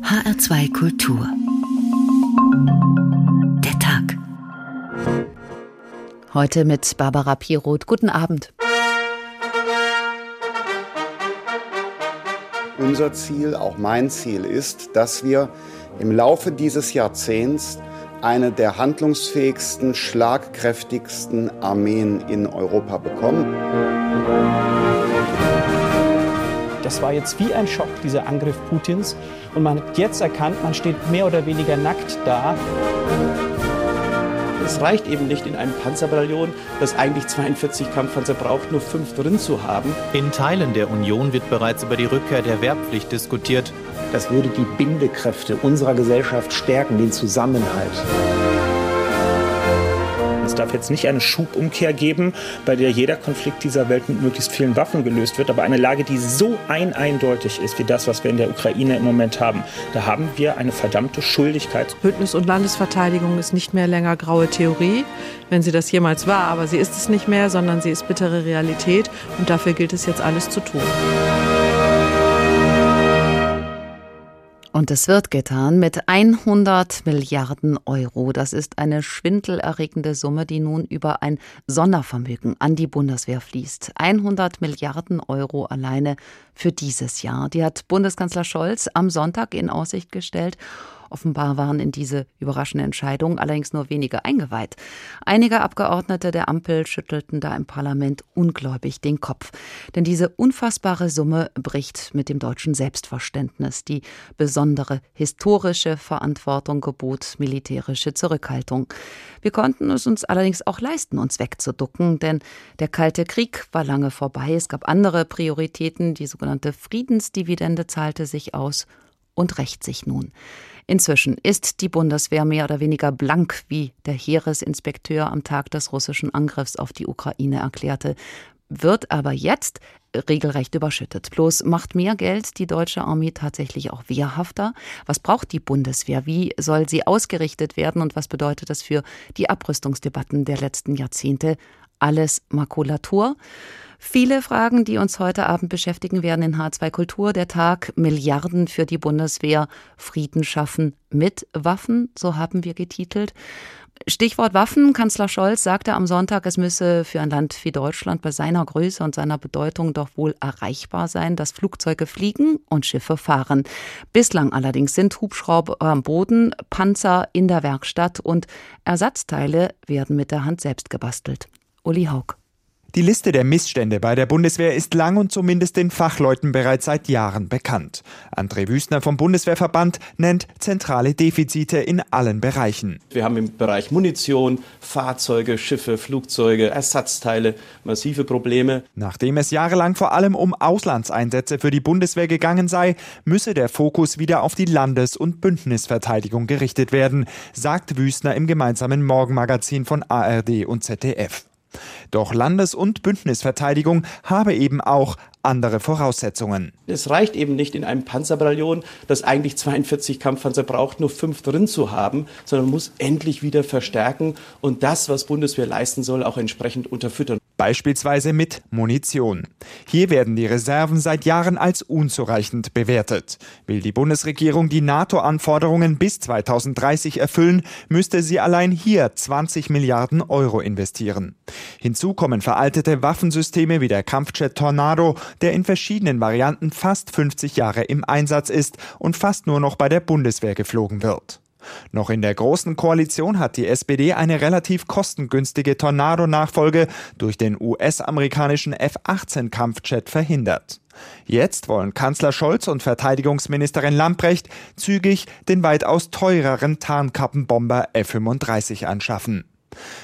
HR2 Kultur. Der Tag. Heute mit Barbara Piroth. Guten Abend. Unser Ziel, auch mein Ziel ist, dass wir im Laufe dieses Jahrzehnts eine der handlungsfähigsten, schlagkräftigsten Armeen in Europa bekommen. Das war jetzt wie ein Schock, dieser Angriff Putins. Und man hat jetzt erkannt, man steht mehr oder weniger nackt da. Es reicht eben nicht in einem Panzerbataillon, das eigentlich 42 Kampfpanzer braucht, nur fünf drin zu haben. In Teilen der Union wird bereits über die Rückkehr der Wehrpflicht diskutiert. Das würde die Bindekräfte unserer Gesellschaft stärken, den Zusammenhalt. Es darf jetzt nicht eine Schubumkehr geben, bei der jeder Konflikt dieser Welt mit möglichst vielen Waffen gelöst wird, aber eine Lage, die so ein eindeutig ist wie das, was wir in der Ukraine im Moment haben. Da haben wir eine verdammte Schuldigkeit. Bündnis- und Landesverteidigung ist nicht mehr länger graue Theorie, wenn sie das jemals war, aber sie ist es nicht mehr, sondern sie ist bittere Realität und dafür gilt es jetzt alles zu tun. Und es wird getan mit 100 Milliarden Euro. Das ist eine schwindelerregende Summe, die nun über ein Sondervermögen an die Bundeswehr fließt. 100 Milliarden Euro alleine für dieses Jahr. Die hat Bundeskanzler Scholz am Sonntag in Aussicht gestellt. Offenbar waren in diese überraschende Entscheidung allerdings nur wenige eingeweiht. Einige Abgeordnete der Ampel schüttelten da im Parlament ungläubig den Kopf. Denn diese unfassbare Summe bricht mit dem deutschen Selbstverständnis. Die besondere historische Verantwortung gebot militärische Zurückhaltung. Wir konnten es uns allerdings auch leisten, uns wegzuducken, denn der Kalte Krieg war lange vorbei. Es gab andere Prioritäten. Die sogenannte Friedensdividende zahlte sich aus und rächt sich nun. Inzwischen ist die Bundeswehr mehr oder weniger blank, wie der Heeresinspekteur am Tag des russischen Angriffs auf die Ukraine erklärte, wird aber jetzt regelrecht überschüttet. Bloß macht mehr Geld die deutsche Armee tatsächlich auch wehrhafter? Was braucht die Bundeswehr? Wie soll sie ausgerichtet werden und was bedeutet das für die Abrüstungsdebatten der letzten Jahrzehnte? Alles Makulatur. Viele Fragen, die uns heute Abend beschäftigen werden in H2 Kultur. Der Tag Milliarden für die Bundeswehr, Frieden schaffen mit Waffen, so haben wir getitelt. Stichwort Waffen. Kanzler Scholz sagte am Sonntag, es müsse für ein Land wie Deutschland bei seiner Größe und seiner Bedeutung doch wohl erreichbar sein, dass Flugzeuge fliegen und Schiffe fahren. Bislang allerdings sind Hubschrauber am Boden, Panzer in der Werkstatt und Ersatzteile werden mit der Hand selbst gebastelt. Uli Haug. Die Liste der Missstände bei der Bundeswehr ist lang und zumindest den Fachleuten bereits seit Jahren bekannt. André Wüstner vom Bundeswehrverband nennt zentrale Defizite in allen Bereichen. Wir haben im Bereich Munition, Fahrzeuge, Schiffe, Flugzeuge, Ersatzteile massive Probleme. Nachdem es jahrelang vor allem um Auslandseinsätze für die Bundeswehr gegangen sei, müsse der Fokus wieder auf die Landes- und Bündnisverteidigung gerichtet werden, sagt Wüstner im gemeinsamen Morgenmagazin von ARD und ZDF. Doch Landes- und Bündnisverteidigung habe eben auch andere Voraussetzungen. Es reicht eben nicht in einem Panzerbataillon, das eigentlich 42 Kampfpanzer braucht, nur fünf drin zu haben, sondern muss endlich wieder verstärken und das, was Bundeswehr leisten soll, auch entsprechend unterfüttern. Beispielsweise mit Munition. Hier werden die Reserven seit Jahren als unzureichend bewertet. Will die Bundesregierung die NATO-Anforderungen bis 2030 erfüllen, müsste sie allein hier 20 Milliarden Euro investieren. Hinzu kommen veraltete Waffensysteme wie der Kampfjet Tornado, der in verschiedenen Varianten fast 50 Jahre im Einsatz ist und fast nur noch bei der Bundeswehr geflogen wird. Noch in der Großen Koalition hat die SPD eine relativ kostengünstige Tornado-Nachfolge durch den US-amerikanischen F-18-Kampfjet verhindert. Jetzt wollen Kanzler Scholz und Verteidigungsministerin Lamprecht zügig den weitaus teureren Tarnkappenbomber F-35 anschaffen.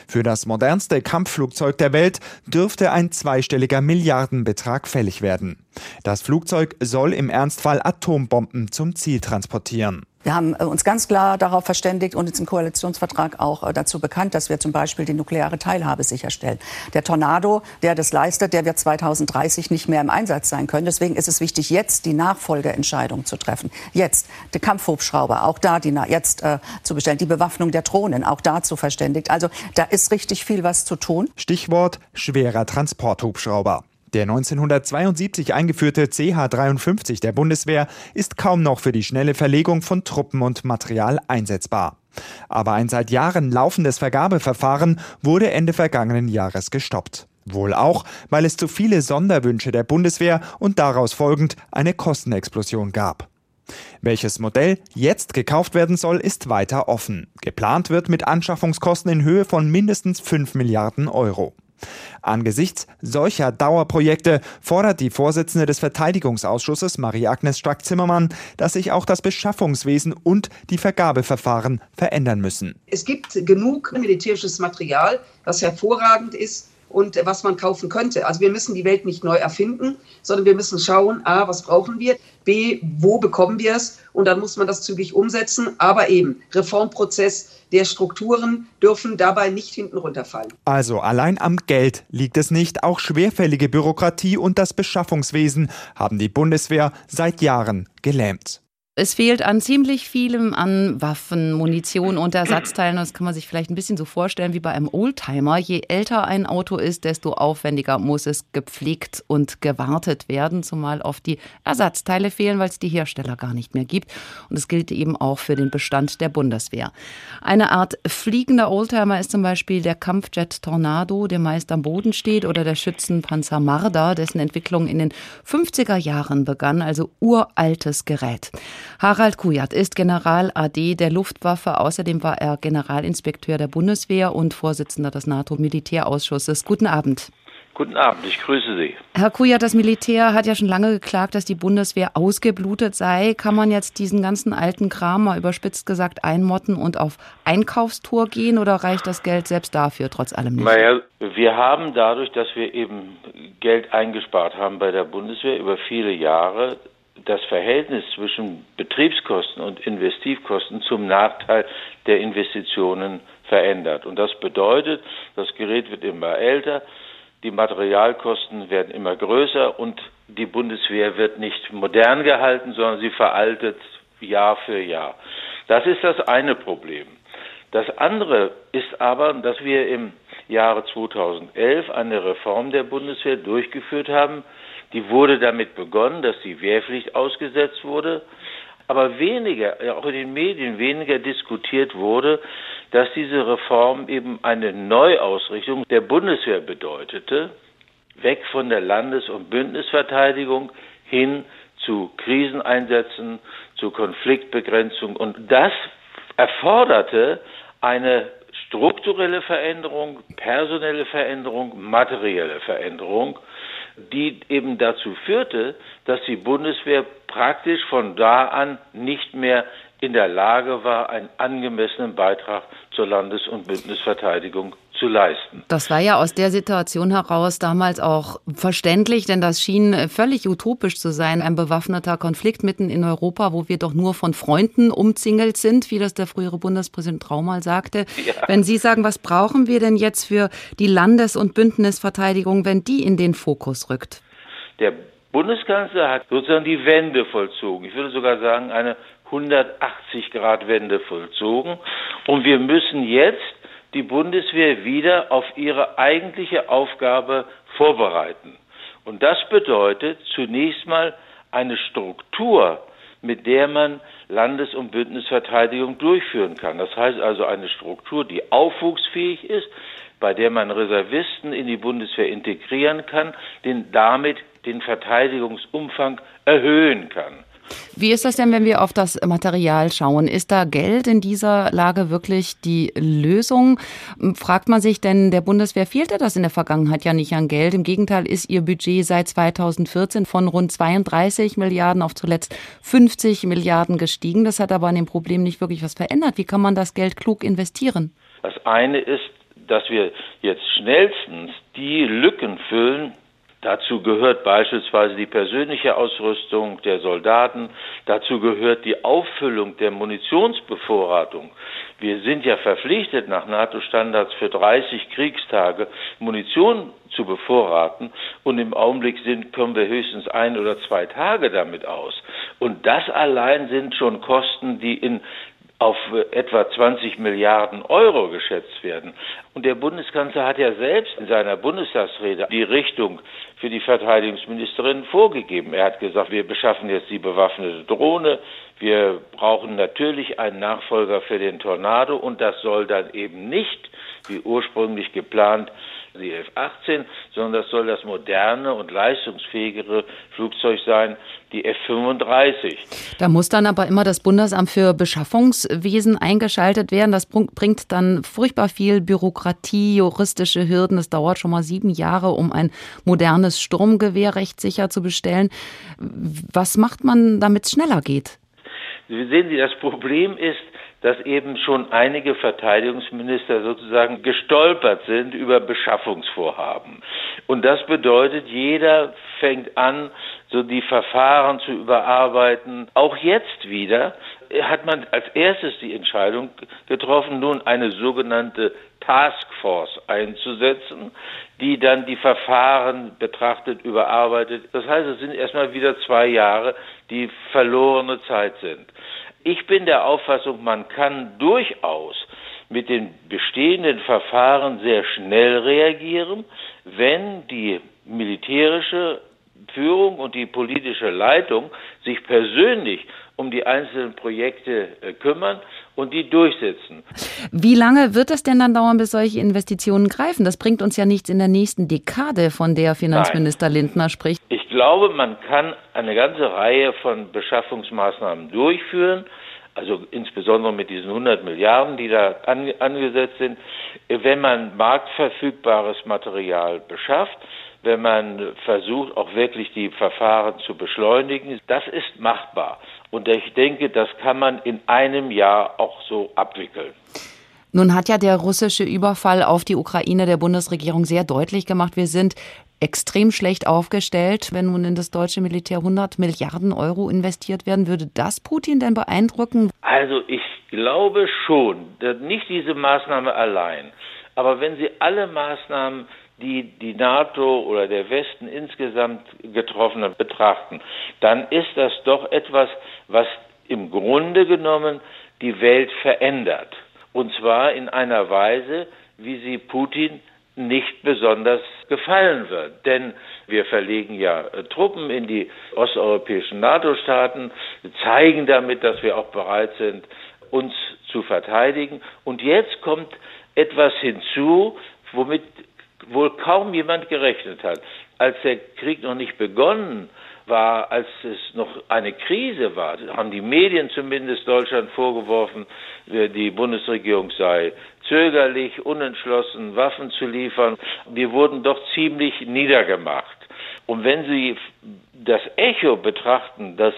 Für das modernste Kampfflugzeug der Welt dürfte ein zweistelliger Milliardenbetrag fällig werden. Das Flugzeug soll im Ernstfall Atombomben zum Ziel transportieren. Wir haben äh, uns ganz klar darauf verständigt und uns im Koalitionsvertrag auch äh, dazu bekannt, dass wir zum Beispiel die nukleare Teilhabe sicherstellen. Der Tornado, der das leistet, der wird 2030 nicht mehr im Einsatz sein können. Deswegen ist es wichtig, jetzt die Nachfolgeentscheidung zu treffen. Jetzt die Kampfhubschrauber, auch da die jetzt äh, zu bestellen. Die Bewaffnung der Drohnen, auch dazu verständigt. Also da ist richtig viel was zu tun. Stichwort schwerer Transporthubschrauber. Der 1972 eingeführte CH-53 der Bundeswehr ist kaum noch für die schnelle Verlegung von Truppen und Material einsetzbar. Aber ein seit Jahren laufendes Vergabeverfahren wurde Ende vergangenen Jahres gestoppt. Wohl auch, weil es zu viele Sonderwünsche der Bundeswehr und daraus folgend eine Kostenexplosion gab. Welches Modell jetzt gekauft werden soll, ist weiter offen. Geplant wird mit Anschaffungskosten in Höhe von mindestens 5 Milliarden Euro. Angesichts solcher Dauerprojekte fordert die Vorsitzende des Verteidigungsausschusses Marie-Agnes Strack-Zimmermann, dass sich auch das Beschaffungswesen und die Vergabeverfahren verändern müssen. Es gibt genug militärisches Material, das hervorragend ist und was man kaufen könnte. Also wir müssen die Welt nicht neu erfinden, sondern wir müssen schauen, a, was brauchen wir, b, wo bekommen wir es und dann muss man das zügig umsetzen. Aber eben, Reformprozess der Strukturen dürfen dabei nicht hinten runterfallen. Also allein am Geld liegt es nicht. Auch schwerfällige Bürokratie und das Beschaffungswesen haben die Bundeswehr seit Jahren gelähmt. Es fehlt an ziemlich vielem, an Waffen, Munition und Ersatzteilen. Das kann man sich vielleicht ein bisschen so vorstellen wie bei einem Oldtimer. Je älter ein Auto ist, desto aufwendiger muss es gepflegt und gewartet werden, zumal oft die Ersatzteile fehlen, weil es die Hersteller gar nicht mehr gibt. Und das gilt eben auch für den Bestand der Bundeswehr. Eine Art fliegender Oldtimer ist zum Beispiel der Kampfjet Tornado, der meist am Boden steht, oder der Schützenpanzer Marder, dessen Entwicklung in den 50er Jahren begann, also uraltes Gerät. Harald Kujat ist General AD der Luftwaffe. Außerdem war er Generalinspekteur der Bundeswehr und Vorsitzender des NATO-Militärausschusses. Guten Abend. Guten Abend, ich grüße Sie. Herr Kujat, das Militär hat ja schon lange geklagt, dass die Bundeswehr ausgeblutet sei. Kann man jetzt diesen ganzen alten Kram mal überspitzt gesagt einmotten und auf Einkaufstour gehen oder reicht das Geld selbst dafür trotz allem nicht? Naja, wir haben dadurch, dass wir eben Geld eingespart haben bei der Bundeswehr über viele Jahre, das Verhältnis zwischen Betriebskosten und Investivkosten zum Nachteil der Investitionen verändert. Und das bedeutet, das Gerät wird immer älter, die Materialkosten werden immer größer und die Bundeswehr wird nicht modern gehalten, sondern sie veraltet Jahr für Jahr. Das ist das eine Problem. Das andere ist aber, dass wir im Jahre 2011 eine Reform der Bundeswehr durchgeführt haben, die wurde damit begonnen, dass die Wehrpflicht ausgesetzt wurde, aber weniger, auch in den Medien weniger diskutiert wurde, dass diese Reform eben eine Neuausrichtung der Bundeswehr bedeutete, weg von der Landes- und Bündnisverteidigung hin zu Kriseneinsätzen, zu Konfliktbegrenzung. Und das erforderte eine strukturelle Veränderung, personelle Veränderung, materielle Veränderung die eben dazu führte, dass die Bundeswehr praktisch von da an nicht mehr in der Lage war, einen angemessenen Beitrag zur Landes- und Bündnisverteidigung zu leisten. Das war ja aus der Situation heraus damals auch verständlich, denn das schien völlig utopisch zu sein, ein bewaffneter Konflikt mitten in Europa, wo wir doch nur von Freunden umzingelt sind, wie das der frühere Bundespräsident Trau mal sagte. Ja. Wenn Sie sagen, was brauchen wir denn jetzt für die Landes- und Bündnisverteidigung, wenn die in den Fokus rückt? Der Bundeskanzler hat sozusagen die Wende vollzogen. Ich würde sogar sagen, eine 180-Grad-Wende vollzogen. Und wir müssen jetzt die Bundeswehr wieder auf ihre eigentliche Aufgabe vorbereiten. Und das bedeutet zunächst mal eine Struktur, mit der man Landes- und Bündnisverteidigung durchführen kann. Das heißt also eine Struktur, die aufwuchsfähig ist, bei der man Reservisten in die Bundeswehr integrieren kann, den damit den Verteidigungsumfang erhöhen kann. Wie ist das denn, wenn wir auf das Material schauen? Ist da Geld in dieser Lage wirklich die Lösung? Fragt man sich denn, der Bundeswehr fehlte das in der Vergangenheit ja nicht an Geld. Im Gegenteil ist ihr Budget seit 2014 von rund 32 Milliarden auf zuletzt 50 Milliarden gestiegen. Das hat aber an dem Problem nicht wirklich was verändert. Wie kann man das Geld klug investieren? Das eine ist, dass wir jetzt schnellstens die Lücken füllen, Dazu gehört beispielsweise die persönliche Ausrüstung der Soldaten. Dazu gehört die Auffüllung der Munitionsbevorratung. Wir sind ja verpflichtet, nach NATO-Standards für 30 Kriegstage Munition zu bevorraten. Und im Augenblick sind, kommen wir höchstens ein oder zwei Tage damit aus. Und das allein sind schon Kosten, die in auf etwa 20 Milliarden Euro geschätzt werden. Und der Bundeskanzler hat ja selbst in seiner Bundestagsrede die Richtung für die Verteidigungsministerin vorgegeben. Er hat gesagt, wir beschaffen jetzt die bewaffnete Drohne, wir brauchen natürlich einen Nachfolger für den Tornado und das soll dann eben nicht, wie ursprünglich geplant, die F-18, sondern das soll das moderne und leistungsfähigere Flugzeug sein, die F-35. Da muss dann aber immer das Bundesamt für Beschaffungswesen eingeschaltet werden. Das bringt dann furchtbar viel Bürokratie, juristische Hürden. Es dauert schon mal sieben Jahre, um ein modernes Sturmgewehr rechtssicher zu bestellen. Was macht man, damit es schneller geht? Sehen Sie, das Problem ist, dass eben schon einige Verteidigungsminister sozusagen gestolpert sind über Beschaffungsvorhaben. Und das bedeutet, jeder fängt an, so die Verfahren zu überarbeiten. Auch jetzt wieder hat man als erstes die Entscheidung getroffen, nun eine sogenannte Taskforce einzusetzen, die dann die Verfahren betrachtet, überarbeitet. Das heißt, es sind erstmal wieder zwei Jahre, die verlorene Zeit sind. Ich bin der Auffassung, man kann durchaus mit den bestehenden Verfahren sehr schnell reagieren, wenn die militärische Führung und die politische Leitung sich persönlich um die einzelnen Projekte äh, kümmern und die durchsetzen. Wie lange wird es denn dann dauern, bis solche Investitionen greifen? Das bringt uns ja nichts in der nächsten Dekade, von der Finanzminister Nein. Lindner spricht. Ich glaube, man kann eine ganze Reihe von Beschaffungsmaßnahmen durchführen also insbesondere mit diesen 100 Milliarden, die da angesetzt sind, wenn man marktverfügbares Material beschafft, wenn man versucht, auch wirklich die Verfahren zu beschleunigen. Das ist machbar. Und ich denke, das kann man in einem Jahr auch so abwickeln. Nun hat ja der russische Überfall auf die Ukraine der Bundesregierung sehr deutlich gemacht, wir sind extrem schlecht aufgestellt. Wenn nun in das deutsche Militär 100 Milliarden Euro investiert werden, würde das Putin denn beeindrucken? Also ich glaube schon, nicht diese Maßnahme allein. Aber wenn Sie alle Maßnahmen die die NATO oder der Westen insgesamt getroffen hat, betrachten, dann ist das doch etwas, was im Grunde genommen die Welt verändert. Und zwar in einer Weise, wie sie Putin nicht besonders gefallen wird. Denn wir verlegen ja äh, Truppen in die osteuropäischen NATO-Staaten, zeigen damit, dass wir auch bereit sind, uns zu verteidigen. Und jetzt kommt etwas hinzu, womit wohl kaum jemand gerechnet hat. Als der Krieg noch nicht begonnen war, als es noch eine Krise war, haben die Medien zumindest Deutschland vorgeworfen, äh, die Bundesregierung sei zögerlich, unentschlossen, Waffen zu liefern. Wir wurden doch ziemlich niedergemacht. Und wenn Sie das Echo betrachten, das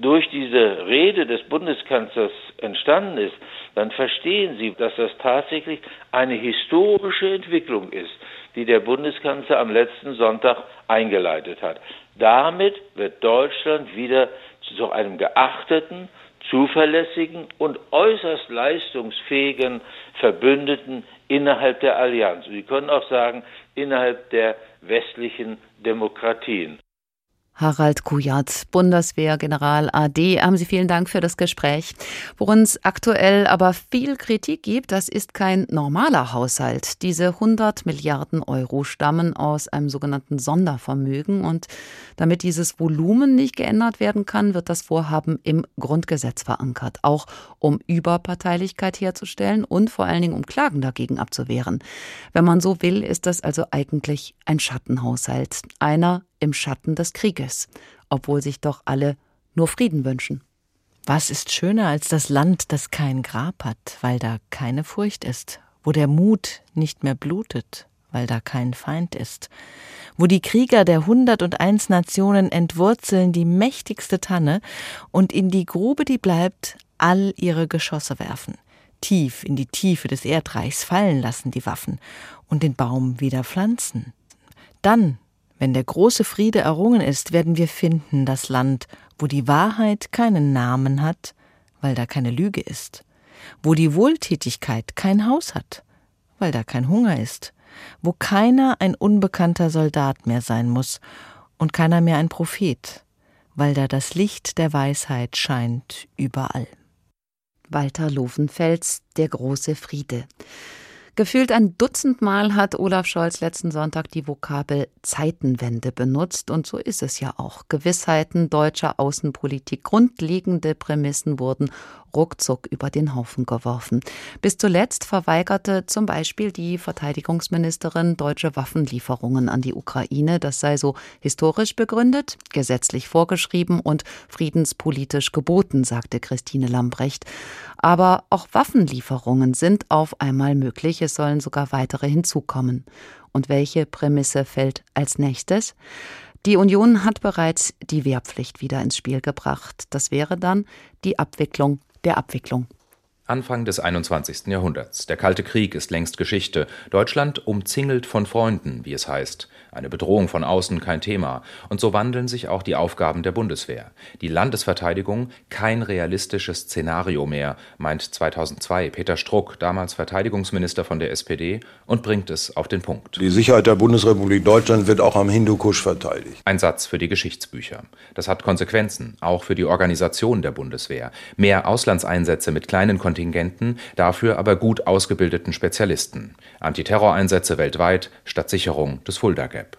durch diese Rede des Bundeskanzlers entstanden ist, dann verstehen Sie, dass das tatsächlich eine historische Entwicklung ist, die der Bundeskanzler am letzten Sonntag eingeleitet hat. Damit wird Deutschland wieder zu einem geachteten, zuverlässigen und äußerst leistungsfähigen Verbündeten innerhalb der Allianz. Sie können auch sagen, innerhalb der westlichen Demokratien. Harald Kujat, Bundeswehrgeneral AD. Haben Sie vielen Dank für das Gespräch. Worin es aktuell aber viel Kritik gibt, das ist kein normaler Haushalt. Diese 100 Milliarden Euro stammen aus einem sogenannten Sondervermögen und damit dieses Volumen nicht geändert werden kann, wird das Vorhaben im Grundgesetz verankert, auch um Überparteilichkeit herzustellen und vor allen Dingen um Klagen dagegen abzuwehren. Wenn man so will, ist das also eigentlich ein Schattenhaushalt, einer im Schatten des Krieges, obwohl sich doch alle nur Frieden wünschen. Was ist schöner als das Land, das kein Grab hat, weil da keine Furcht ist, wo der Mut nicht mehr blutet, weil da kein Feind ist, wo die Krieger der hundertundeins Nationen entwurzeln die mächtigste Tanne und in die Grube, die bleibt, all ihre Geschosse werfen, tief in die Tiefe des Erdreichs fallen lassen die Waffen und den Baum wieder pflanzen. Dann wenn der große Friede errungen ist, werden wir finden das Land, wo die Wahrheit keinen Namen hat, weil da keine Lüge ist, wo die Wohltätigkeit kein Haus hat, weil da kein Hunger ist, wo keiner ein unbekannter Soldat mehr sein muss und keiner mehr ein Prophet, weil da das Licht der Weisheit scheint überall. Walter Lovenfels, Der große Friede. Gefühlt ein Dutzend Mal hat Olaf Scholz letzten Sonntag die Vokabel Zeitenwende benutzt und so ist es ja auch. Gewissheiten deutscher Außenpolitik, grundlegende Prämissen wurden ruckzuck über den Haufen geworfen. Bis zuletzt verweigerte zum Beispiel die Verteidigungsministerin deutsche Waffenlieferungen an die Ukraine. Das sei so historisch begründet, gesetzlich vorgeschrieben und friedenspolitisch geboten, sagte Christine Lambrecht. Aber auch Waffenlieferungen sind auf einmal möglich. Es sollen sogar weitere hinzukommen. Und welche Prämisse fällt als nächstes? Die Union hat bereits die Wehrpflicht wieder ins Spiel gebracht. Das wäre dann die Abwicklung der Abwicklung. Anfang des 21. Jahrhunderts. Der Kalte Krieg ist längst Geschichte. Deutschland umzingelt von Freunden, wie es heißt. Eine Bedrohung von außen kein Thema. Und so wandeln sich auch die Aufgaben der Bundeswehr. Die Landesverteidigung kein realistisches Szenario mehr, meint 2002 Peter Struck, damals Verteidigungsminister von der SPD, und bringt es auf den Punkt. Die Sicherheit der Bundesrepublik Deutschland wird auch am Hindukusch verteidigt. Ein Satz für die Geschichtsbücher. Das hat Konsequenzen, auch für die Organisation der Bundeswehr. Mehr Auslandseinsätze mit kleinen Kontingenten, dafür aber gut ausgebildeten Spezialisten. Antiterroreinsätze weltweit statt Sicherung des Fulda Gap.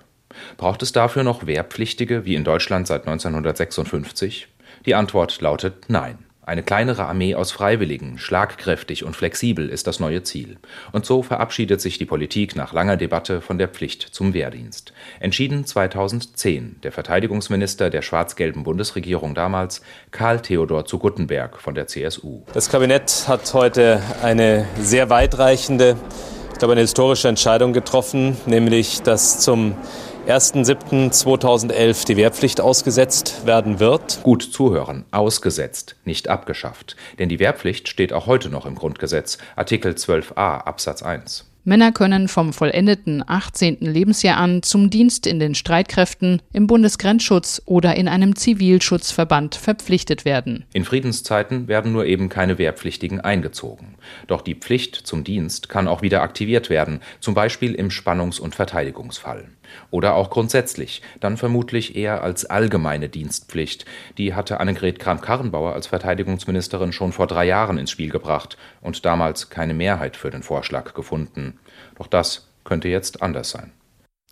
Braucht es dafür noch Wehrpflichtige wie in Deutschland seit 1956? Die Antwort lautet Nein. Eine kleinere Armee aus Freiwilligen, schlagkräftig und flexibel ist das neue Ziel. Und so verabschiedet sich die Politik nach langer Debatte von der Pflicht zum Wehrdienst. Entschieden 2010 der Verteidigungsminister der schwarz-gelben Bundesregierung damals, Karl Theodor zu Guttenberg von der CSU. Das Kabinett hat heute eine sehr weitreichende glaube, eine historische Entscheidung getroffen, nämlich dass zum 1.7.2011 die Wehrpflicht ausgesetzt werden wird. Gut zuhören, ausgesetzt, nicht abgeschafft. Denn die Wehrpflicht steht auch heute noch im Grundgesetz, Artikel 12a Absatz 1. Männer können vom vollendeten 18. Lebensjahr an zum Dienst in den Streitkräften, im Bundesgrenzschutz oder in einem Zivilschutzverband verpflichtet werden. In Friedenszeiten werden nur eben keine Wehrpflichtigen eingezogen. Doch die Pflicht zum Dienst kann auch wieder aktiviert werden, zum Beispiel im Spannungs- und Verteidigungsfall. Oder auch grundsätzlich, dann vermutlich eher als allgemeine Dienstpflicht. Die hatte Annegret Kramp-Karrenbauer als Verteidigungsministerin schon vor drei Jahren ins Spiel gebracht und damals keine Mehrheit für den Vorschlag gefunden. Doch das könnte jetzt anders sein.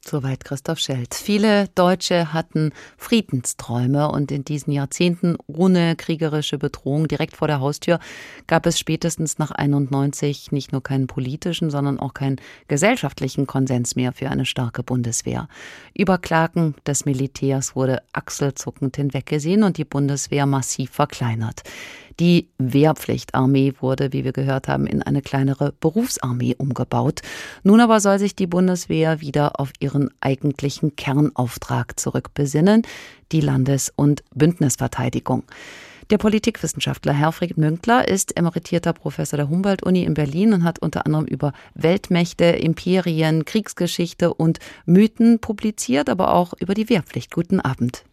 Soweit Christoph Schelt. Viele Deutsche hatten Friedensträume und in diesen Jahrzehnten ohne kriegerische Bedrohung direkt vor der Haustür gab es spätestens nach 91 nicht nur keinen politischen, sondern auch keinen gesellschaftlichen Konsens mehr für eine starke Bundeswehr. Über Klagen des Militärs wurde achselzuckend hinweggesehen und die Bundeswehr massiv verkleinert. Die Wehrpflichtarmee wurde, wie wir gehört haben, in eine kleinere Berufsarmee umgebaut. Nun aber soll sich die Bundeswehr wieder auf ihren eigentlichen Kernauftrag zurückbesinnen, die Landes- und Bündnisverteidigung. Der Politikwissenschaftler Herfried Münkler ist emeritierter Professor der Humboldt-Uni in Berlin und hat unter anderem über Weltmächte, Imperien, Kriegsgeschichte und Mythen publiziert, aber auch über die Wehrpflicht. Guten Abend.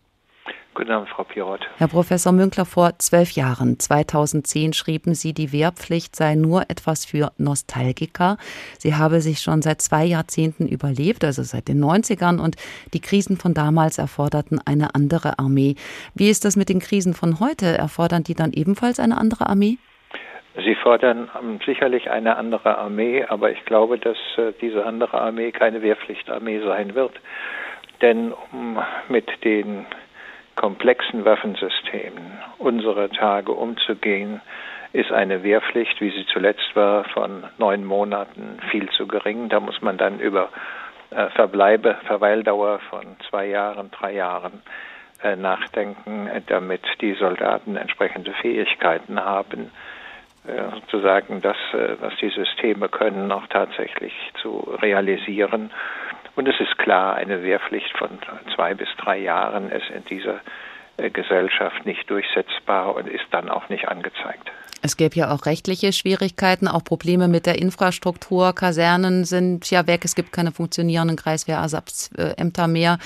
Guten Abend, Frau Pirot. Herr Professor Münkler, vor zwölf Jahren, 2010, schrieben Sie, die Wehrpflicht sei nur etwas für Nostalgiker. Sie habe sich schon seit zwei Jahrzehnten überlebt, also seit den 90ern, und die Krisen von damals erforderten eine andere Armee. Wie ist das mit den Krisen von heute? Erfordern die dann ebenfalls eine andere Armee? Sie fordern um, sicherlich eine andere Armee, aber ich glaube, dass äh, diese andere Armee keine Wehrpflichtarmee sein wird. Denn um mit den komplexen Waffensystemen unserer Tage umzugehen, ist eine Wehrpflicht, wie sie zuletzt war, von neun Monaten viel zu gering. Da muss man dann über äh, Verbleibe, Verweildauer von zwei Jahren, drei Jahren äh, nachdenken, damit die Soldaten entsprechende Fähigkeiten haben, sozusagen das, äh, was die Systeme können, auch tatsächlich zu realisieren. Und es ist klar, eine Wehrpflicht von zwei bis drei Jahren ist in dieser äh, Gesellschaft nicht durchsetzbar und ist dann auch nicht angezeigt. Es gäbe ja auch rechtliche Schwierigkeiten, auch Probleme mit der Infrastruktur. Kasernen sind ja weg, es gibt keine funktionierenden Kreiswehrersatzämter mehr.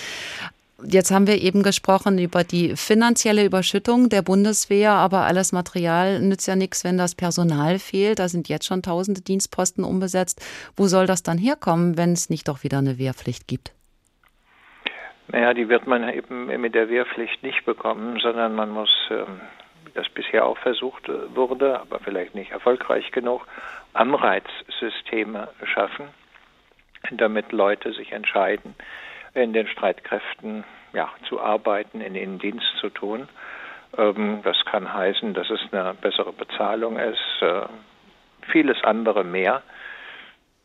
Jetzt haben wir eben gesprochen über die finanzielle Überschüttung der Bundeswehr, aber alles Material nützt ja nichts, wenn das Personal fehlt. Da sind jetzt schon tausende Dienstposten umbesetzt. Wo soll das dann herkommen, wenn es nicht doch wieder eine Wehrpflicht gibt? Naja, die wird man eben mit der Wehrpflicht nicht bekommen, sondern man muss ähm, das bisher auch versucht wurde, aber vielleicht nicht erfolgreich genug, Anreizsysteme schaffen, damit Leute sich entscheiden, in den Streitkräften ja, zu arbeiten, in ihnen Dienst zu tun. Ähm, das kann heißen, dass es eine bessere Bezahlung ist, äh, vieles andere mehr.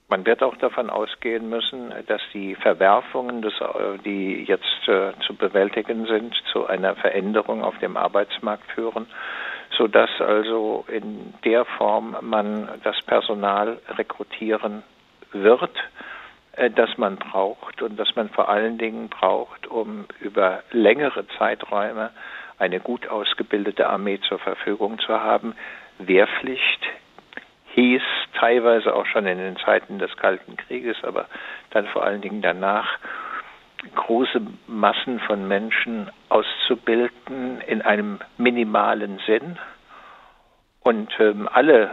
Man wird auch davon ausgehen müssen, dass die Verwerfungen, des, äh, die jetzt äh, zu bewältigen sind, zu einer Veränderung auf dem Arbeitsmarkt führen, sodass also in der Form man das Personal rekrutieren wird, äh, das man braucht und das man vor allen Dingen braucht, um über längere Zeiträume eine gut ausgebildete Armee zur Verfügung zu haben. Wehrpflicht hieß teilweise auch schon in den Zeiten des Kalten Krieges, aber dann vor allen Dingen danach, große Massen von Menschen auszubilden in einem minimalen Sinn. Und ähm, alle,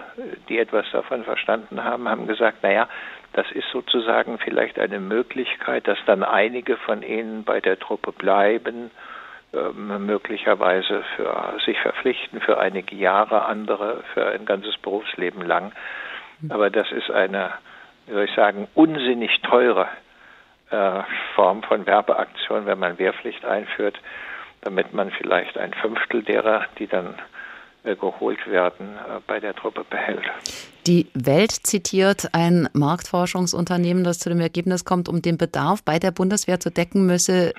die etwas davon verstanden haben, haben gesagt, naja, das ist sozusagen vielleicht eine Möglichkeit, dass dann einige von ihnen bei der Truppe bleiben, ähm, möglicherweise für sich verpflichten für einige Jahre, andere für ein ganzes Berufsleben lang. Aber das ist eine, wie soll ich sagen, unsinnig teure äh, Form von Werbeaktion, wenn man Wehrpflicht einführt, damit man vielleicht ein Fünftel derer, die dann geholt werden, äh, bei der Truppe behält. Die Welt zitiert ein Marktforschungsunternehmen, das zu dem Ergebnis kommt, um den Bedarf bei der Bundeswehr zu decken, müsse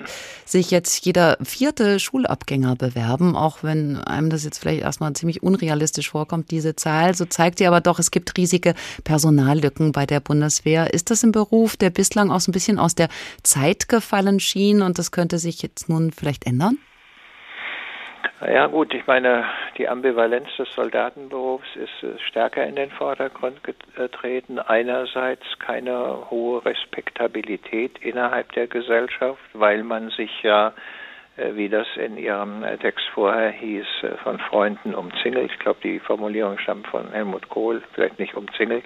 sich jetzt jeder vierte Schulabgänger bewerben, auch wenn einem das jetzt vielleicht erstmal ziemlich unrealistisch vorkommt, diese Zahl. So zeigt sie aber doch, es gibt riesige Personallücken bei der Bundeswehr. Ist das ein Beruf, der bislang auch so ein bisschen aus der Zeit gefallen schien und das könnte sich jetzt nun vielleicht ändern? Ja gut, ich meine, die Ambivalenz des Soldatenberufs ist äh, stärker in den Vordergrund getreten. Einerseits keine hohe Respektabilität innerhalb der Gesellschaft, weil man sich ja, äh, wie das in Ihrem äh, Text vorher hieß, von Freunden umzingelt. Ich glaube, die Formulierung stammt von Helmut Kohl, vielleicht nicht umzingelt.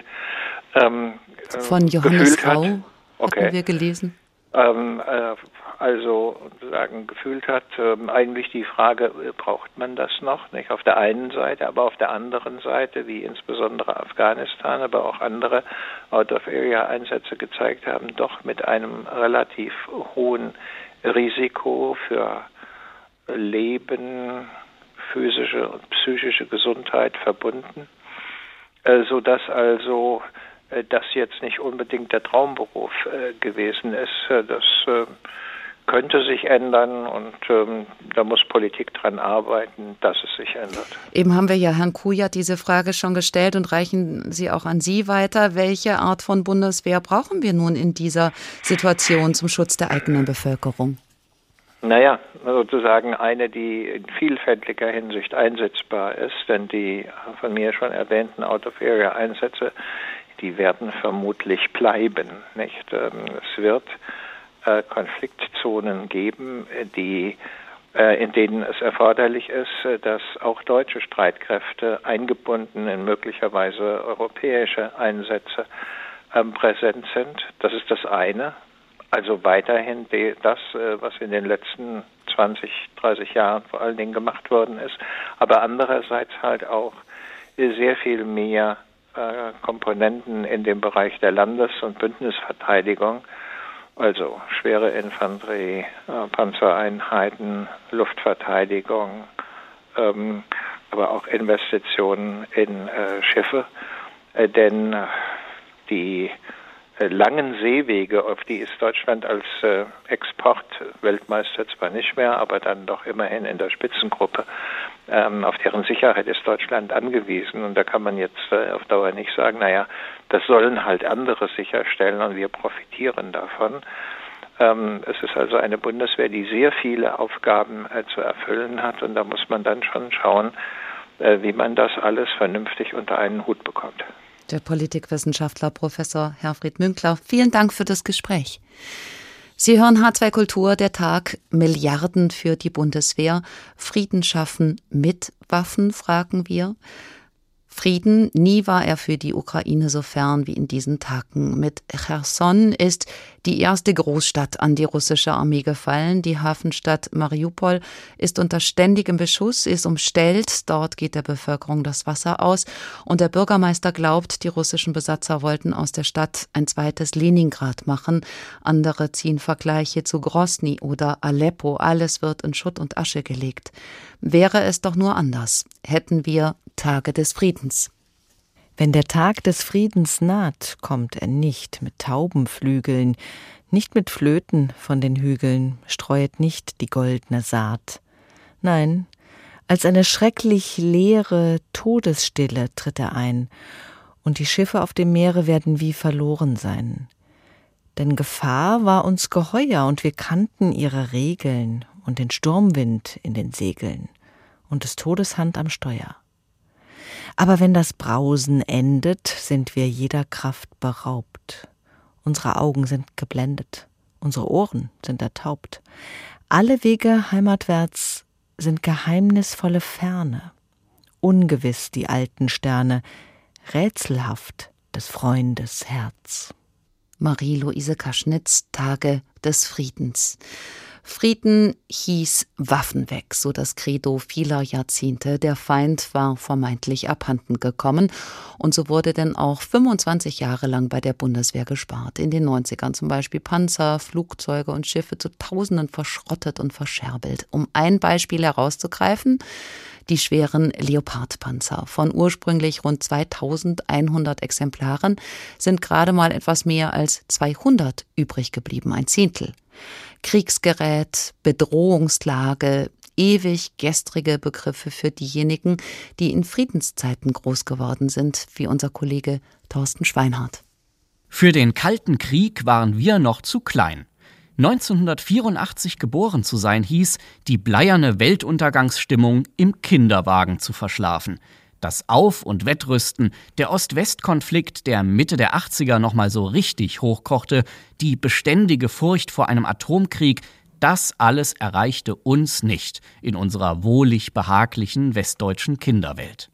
Ähm, von Johannes Rau okay. haben wir gelesen. Ähm, äh, also sagen gefühlt hat, ähm, eigentlich die Frage, äh, braucht man das noch? Nicht auf der einen Seite, aber auf der anderen Seite, wie insbesondere Afghanistan, aber auch andere Out-of-Area-Einsätze gezeigt haben, doch mit einem relativ hohen Risiko für Leben, physische und psychische Gesundheit verbunden, äh, so dass also das jetzt nicht unbedingt der Traumberuf äh, gewesen ist. Äh, das äh, könnte sich ändern und ähm, da muss Politik dran arbeiten, dass es sich ändert. Eben haben wir ja Herrn Kujat diese Frage schon gestellt und reichen sie auch an Sie weiter. Welche Art von Bundeswehr brauchen wir nun in dieser Situation zum Schutz der eigenen Bevölkerung? Naja, sozusagen eine, die in vielfältiger Hinsicht einsetzbar ist, denn die von mir schon erwähnten Out-of-Area-Einsätze, die werden vermutlich bleiben. Nicht? Ähm, es wird äh, Konfliktzonen geben, die äh, in denen es erforderlich ist, äh, dass auch deutsche Streitkräfte eingebunden in möglicherweise europäische Einsätze ähm, präsent sind. Das ist das eine. Also weiterhin das, was in den letzten 20, 30 Jahren vor allen Dingen gemacht worden ist, aber andererseits halt auch sehr viel mehr Komponenten in dem Bereich der Landes- und Bündnisverteidigung also schwere Infanterie, äh, Panzereinheiten, Luftverteidigung, ähm, aber auch Investitionen in äh, Schiffe, äh, denn die äh, langen Seewege, auf die ist Deutschland als äh, Exportweltmeister zwar nicht mehr, aber dann doch immerhin in der Spitzengruppe. Ähm, auf deren Sicherheit ist Deutschland angewiesen. Und da kann man jetzt äh, auf Dauer nicht sagen, naja, das sollen halt andere sicherstellen und wir profitieren davon. Ähm, es ist also eine Bundeswehr, die sehr viele Aufgaben äh, zu erfüllen hat. Und da muss man dann schon schauen, äh, wie man das alles vernünftig unter einen Hut bekommt der Politikwissenschaftler Professor Herfried Münkler. Vielen Dank für das Gespräch. Sie hören H2 Kultur, der Tag Milliarden für die Bundeswehr. Frieden schaffen mit Waffen, fragen wir. Frieden, nie war er für die Ukraine so fern wie in diesen Tagen. Mit Cherson ist die erste Großstadt an die russische Armee gefallen. Die Hafenstadt Mariupol ist unter ständigem Beschuss, ist umstellt. Dort geht der Bevölkerung das Wasser aus. Und der Bürgermeister glaubt, die russischen Besatzer wollten aus der Stadt ein zweites Leningrad machen. Andere ziehen Vergleiche zu Grosny oder Aleppo. Alles wird in Schutt und Asche gelegt. Wäre es doch nur anders, hätten wir Tage des Friedens. Wenn der Tag des Friedens naht, kommt er nicht mit Taubenflügeln, nicht mit Flöten von den Hügeln, streuet nicht die goldne Saat. Nein, als eine schrecklich leere Todesstille tritt er ein, und die Schiffe auf dem Meere werden wie verloren sein. Denn Gefahr war uns geheuer, und wir kannten ihre Regeln und den Sturmwind in den Segeln und des Todes Hand am Steuer. Aber wenn das Brausen endet, sind wir jeder Kraft beraubt. Unsere Augen sind geblendet, unsere Ohren sind ertaubt. Alle Wege heimatwärts sind geheimnisvolle Ferne, ungewiss die alten Sterne, rätselhaft des Freundes Herz. Marie-Louise Kaschnitz, Tage des Friedens. Frieden hieß Waffen weg, so das Credo vieler Jahrzehnte. Der Feind war vermeintlich abhanden gekommen. Und so wurde denn auch 25 Jahre lang bei der Bundeswehr gespart. In den 90ern zum Beispiel Panzer, Flugzeuge und Schiffe zu Tausenden verschrottet und verscherbelt. Um ein Beispiel herauszugreifen, die schweren Leopardpanzer. Von ursprünglich rund 2100 Exemplaren sind gerade mal etwas mehr als 200 übrig geblieben, ein Zehntel. Kriegsgerät, Bedrohungslage, ewig gestrige Begriffe für diejenigen, die in Friedenszeiten groß geworden sind, wie unser Kollege Thorsten Schweinhardt. Für den Kalten Krieg waren wir noch zu klein. 1984 geboren zu sein hieß, die bleierne Weltuntergangsstimmung im Kinderwagen zu verschlafen. Das Auf- und Wettrüsten, der Ost-West-Konflikt, der Mitte der 80er nochmal so richtig hochkochte, die beständige Furcht vor einem Atomkrieg, das alles erreichte uns nicht in unserer wohlig behaglichen westdeutschen Kinderwelt.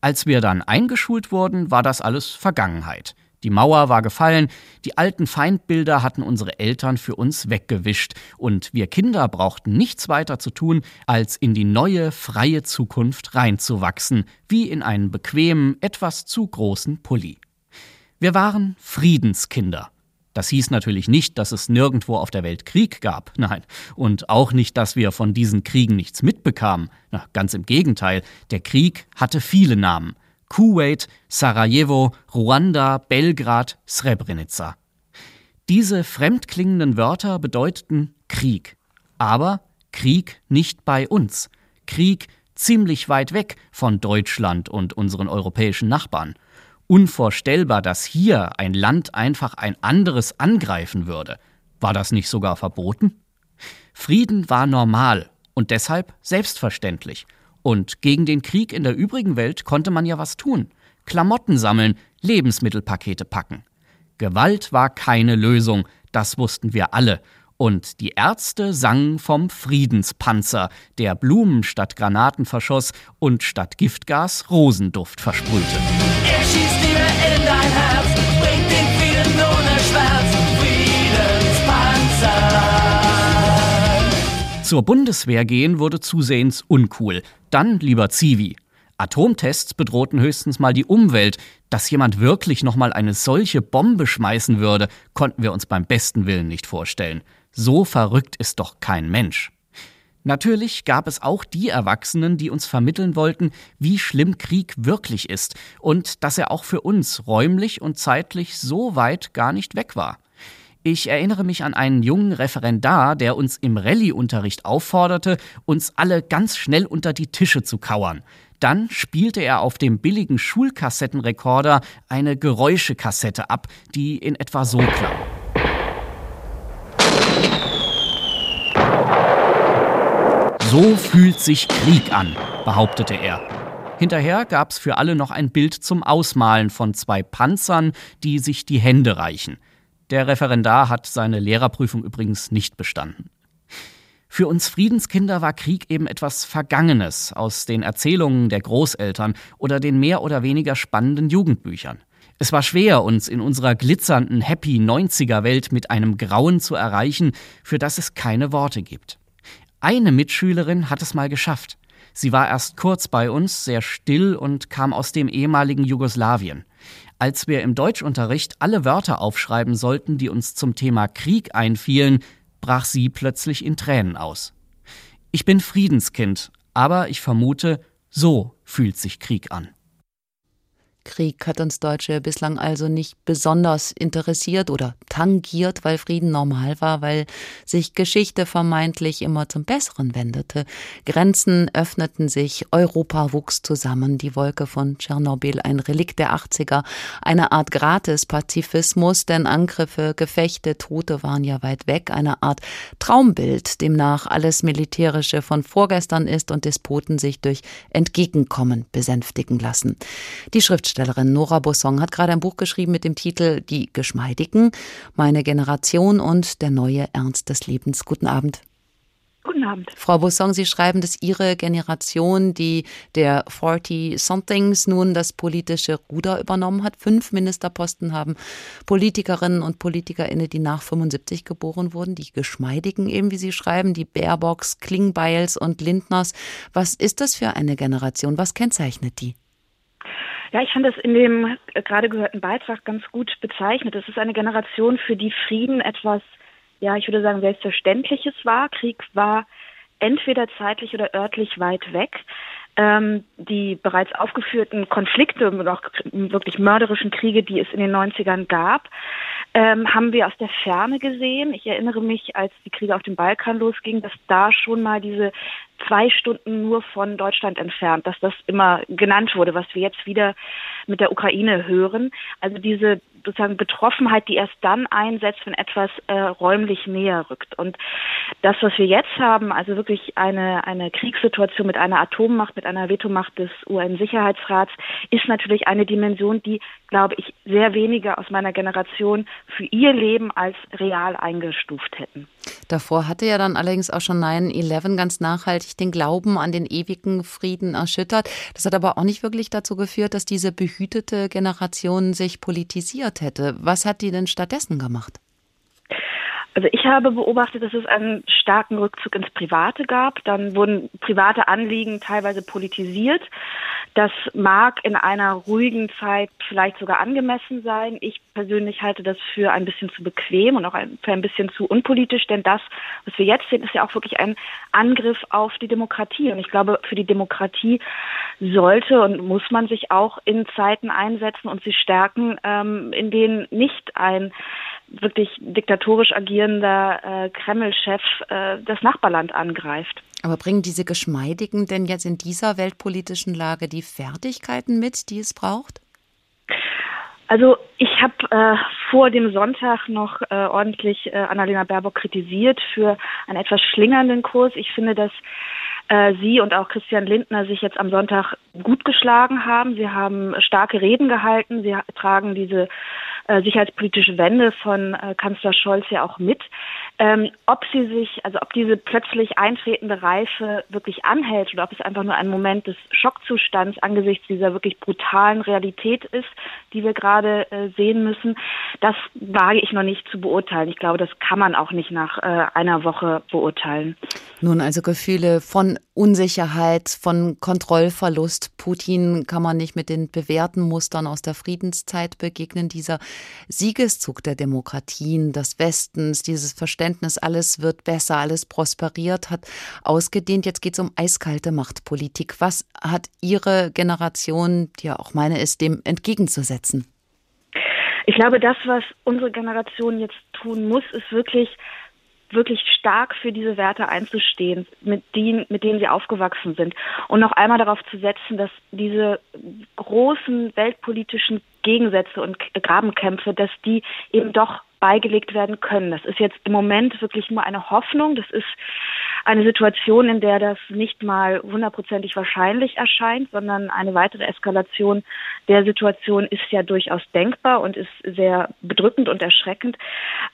Als wir dann eingeschult wurden, war das alles Vergangenheit. Die Mauer war gefallen, die alten Feindbilder hatten unsere Eltern für uns weggewischt, und wir Kinder brauchten nichts weiter zu tun, als in die neue, freie Zukunft reinzuwachsen, wie in einen bequemen, etwas zu großen Pulli. Wir waren Friedenskinder. Das hieß natürlich nicht, dass es nirgendwo auf der Welt Krieg gab, nein, und auch nicht, dass wir von diesen Kriegen nichts mitbekamen. Na, ganz im Gegenteil, der Krieg hatte viele Namen. Kuwait, Sarajevo, Ruanda, Belgrad, Srebrenica. Diese fremdklingenden Wörter bedeuteten Krieg. Aber Krieg nicht bei uns. Krieg ziemlich weit weg von Deutschland und unseren europäischen Nachbarn. Unvorstellbar, dass hier ein Land einfach ein anderes angreifen würde. War das nicht sogar verboten? Frieden war normal und deshalb selbstverständlich. Und gegen den Krieg in der übrigen Welt konnte man ja was tun. Klamotten sammeln, Lebensmittelpakete packen. Gewalt war keine Lösung, das wussten wir alle. Und die Ärzte sangen vom Friedenspanzer, der Blumen statt Granaten verschoss und statt Giftgas Rosenduft versprühte. Er schießt lieber in dein Herz, Zur Bundeswehr gehen wurde zusehends uncool. Dann lieber Zivi. Atomtests bedrohten höchstens mal die Umwelt. Dass jemand wirklich noch mal eine solche Bombe schmeißen würde, konnten wir uns beim besten Willen nicht vorstellen. So verrückt ist doch kein Mensch. Natürlich gab es auch die Erwachsenen, die uns vermitteln wollten, wie schlimm Krieg wirklich ist und dass er auch für uns räumlich und zeitlich so weit gar nicht weg war. Ich erinnere mich an einen jungen Referendar, der uns im Rallye-Unterricht aufforderte, uns alle ganz schnell unter die Tische zu kauern. Dann spielte er auf dem billigen Schulkassettenrekorder eine Geräuschekassette ab, die in etwa so klang. So fühlt sich Krieg an, behauptete er. Hinterher gab's für alle noch ein Bild zum Ausmalen von zwei Panzern, die sich die Hände reichen. Der Referendar hat seine Lehrerprüfung übrigens nicht bestanden. Für uns Friedenskinder war Krieg eben etwas Vergangenes aus den Erzählungen der Großeltern oder den mehr oder weniger spannenden Jugendbüchern. Es war schwer, uns in unserer glitzernden Happy 90er Welt mit einem Grauen zu erreichen, für das es keine Worte gibt. Eine Mitschülerin hat es mal geschafft. Sie war erst kurz bei uns, sehr still und kam aus dem ehemaligen Jugoslawien. Als wir im Deutschunterricht alle Wörter aufschreiben sollten, die uns zum Thema Krieg einfielen, brach sie plötzlich in Tränen aus. Ich bin Friedenskind, aber ich vermute, so fühlt sich Krieg an. Krieg hat uns Deutsche bislang also nicht besonders interessiert oder tangiert, weil Frieden normal war, weil sich Geschichte vermeintlich immer zum Besseren wendete. Grenzen öffneten sich, Europa wuchs zusammen, die Wolke von Tschernobyl, ein Relikt der 80er, eine Art Gratis-Pazifismus, denn Angriffe, Gefechte, Tote waren ja weit weg, eine Art Traumbild, demnach alles Militärische von vorgestern ist und Despoten sich durch Entgegenkommen besänftigen lassen. Die Schrift Schriftstellerin Nora Bossong hat gerade ein Buch geschrieben mit dem Titel Die Geschmeidigen, meine Generation und der neue Ernst des Lebens. Guten Abend. Guten Abend. Frau Bossong, Sie schreiben, dass Ihre Generation, die der 40-somethings nun das politische Ruder übernommen hat, fünf Ministerposten haben Politikerinnen und PolitikerInnen, die nach 75 geboren wurden, die Geschmeidigen eben, wie Sie schreiben, die Baerbocks, Klingbeils und Lindners. Was ist das für eine Generation? Was kennzeichnet die? Ja, ich fand das in dem äh, gerade gehörten Beitrag ganz gut bezeichnet. Es ist eine Generation, für die Frieden etwas, ja, ich würde sagen, Selbstverständliches war. Krieg war entweder zeitlich oder örtlich weit weg. Ähm, die bereits aufgeführten Konflikte und auch wirklich mörderischen Kriege, die es in den 90ern gab, ähm, haben wir aus der Ferne gesehen. Ich erinnere mich, als die Kriege auf dem Balkan losgingen, dass da schon mal diese zwei Stunden nur von Deutschland entfernt, dass das immer genannt wurde, was wir jetzt wieder mit der Ukraine hören. Also diese sozusagen Betroffenheit, die erst dann einsetzt, wenn etwas äh, räumlich näher rückt. Und das, was wir jetzt haben, also wirklich eine, eine Kriegssituation mit einer Atommacht, mit einer Vetomacht des UN-Sicherheitsrats, ist natürlich eine Dimension, die, glaube ich, sehr wenige aus meiner Generation für ihr Leben als real eingestuft hätten. Davor hatte ja dann allerdings auch schon 9-11 ganz nachhaltig den Glauben an den ewigen Frieden erschüttert. Das hat aber auch nicht wirklich dazu geführt, dass diese behütete Generation sich politisiert hätte. Was hat die denn stattdessen gemacht? Also ich habe beobachtet, dass es einen starken Rückzug ins Private gab. Dann wurden private Anliegen teilweise politisiert. Das mag in einer ruhigen Zeit vielleicht sogar angemessen sein. Ich persönlich halte das für ein bisschen zu bequem und auch für ein bisschen zu unpolitisch, denn das, was wir jetzt sehen, ist ja auch wirklich ein Angriff auf die Demokratie. Und ich glaube, für die Demokratie sollte und muss man sich auch in Zeiten einsetzen und sie stärken, ähm, in denen nicht ein wirklich diktatorisch agierender äh, Kreml-Chef äh, das Nachbarland angreift. Aber bringen diese Geschmeidigen denn jetzt in dieser weltpolitischen Lage die Fertigkeiten mit, die es braucht? Also ich habe äh, vor dem Sonntag noch äh, ordentlich äh, Annalena Baerbock kritisiert für einen etwas schlingernden Kurs. Ich finde, dass äh, Sie und auch Christian Lindner sich jetzt am Sonntag gut geschlagen haben. Sie haben starke Reden gehalten. Sie tragen diese äh, sicherheitspolitische Wende von äh, Kanzler Scholz ja auch mit. Ähm, ob sie sich, also ob diese plötzlich eintretende Reife wirklich anhält oder ob es einfach nur ein Moment des Schockzustands angesichts dieser wirklich brutalen Realität ist, die wir gerade äh, sehen müssen, das wage ich noch nicht zu beurteilen. Ich glaube, das kann man auch nicht nach äh, einer Woche beurteilen. Nun also Gefühle von Unsicherheit, von Kontrollverlust. Putin kann man nicht mit den bewährten Mustern aus der Friedenszeit begegnen. Dieser Siegeszug der Demokratien, des Westens, dieses Verständnis, alles wird besser, alles prosperiert, hat ausgedehnt. Jetzt geht es um eiskalte Machtpolitik. Was hat Ihre Generation, die ja auch meine ist, dem entgegenzusetzen? Ich glaube, das, was unsere Generation jetzt tun muss, ist wirklich wirklich stark für diese Werte einzustehen, mit denen, mit denen sie aufgewachsen sind. Und noch einmal darauf zu setzen, dass diese großen weltpolitischen Gegensätze und Grabenkämpfe, dass die eben doch beigelegt werden können. Das ist jetzt im Moment wirklich nur eine Hoffnung. Das ist eine Situation, in der das nicht mal hundertprozentig wahrscheinlich erscheint, sondern eine weitere Eskalation der Situation ist ja durchaus denkbar und ist sehr bedrückend und erschreckend.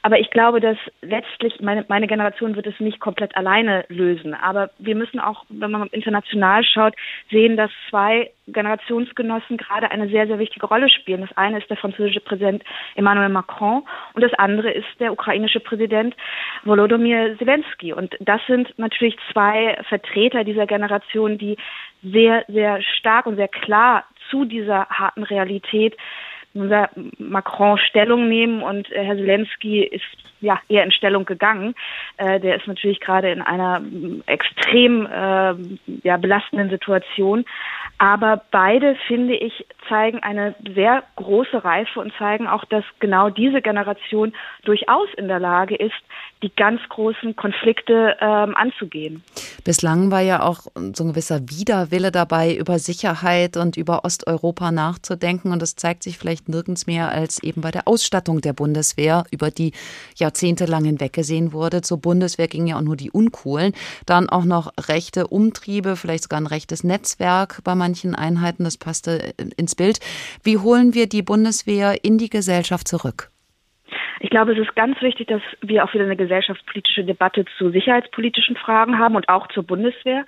Aber ich glaube, dass letztlich meine, meine Generation wird es nicht komplett alleine lösen. Aber wir müssen auch, wenn man international schaut, sehen, dass zwei Generationsgenossen gerade eine sehr, sehr wichtige Rolle spielen. Das eine ist der französische Präsident Emmanuel Macron und das andere ist der ukrainische Präsident Volodymyr Zelensky. Und das sind natürlich zwei Vertreter dieser Generation, die sehr, sehr stark und sehr klar zu dieser harten Realität unser Macron Stellung nehmen und äh, Herr Zelensky ist ja eher in Stellung gegangen. Äh, der ist natürlich gerade in einer extrem äh, ja, belastenden Situation. Aber beide, finde ich, zeigen eine sehr große Reife und zeigen auch, dass genau diese Generation durchaus in der Lage ist, die ganz großen Konflikte ähm, anzugehen. Bislang war ja auch so ein gewisser Widerwille dabei, über Sicherheit und über Osteuropa nachzudenken. Und das zeigt sich vielleicht nirgends mehr als eben bei der Ausstattung der Bundeswehr, über die jahrzehntelang hinweggesehen wurde. Zur Bundeswehr gingen ja auch nur die Uncoolen. Dann auch noch rechte Umtriebe, vielleicht sogar ein rechtes Netzwerk bei manchen Einheiten. Das passte ins Bild. Wie holen wir die Bundeswehr in die Gesellschaft zurück? Ich glaube, es ist ganz wichtig, dass wir auch wieder eine gesellschaftspolitische Debatte zu sicherheitspolitischen Fragen haben und auch zur Bundeswehr.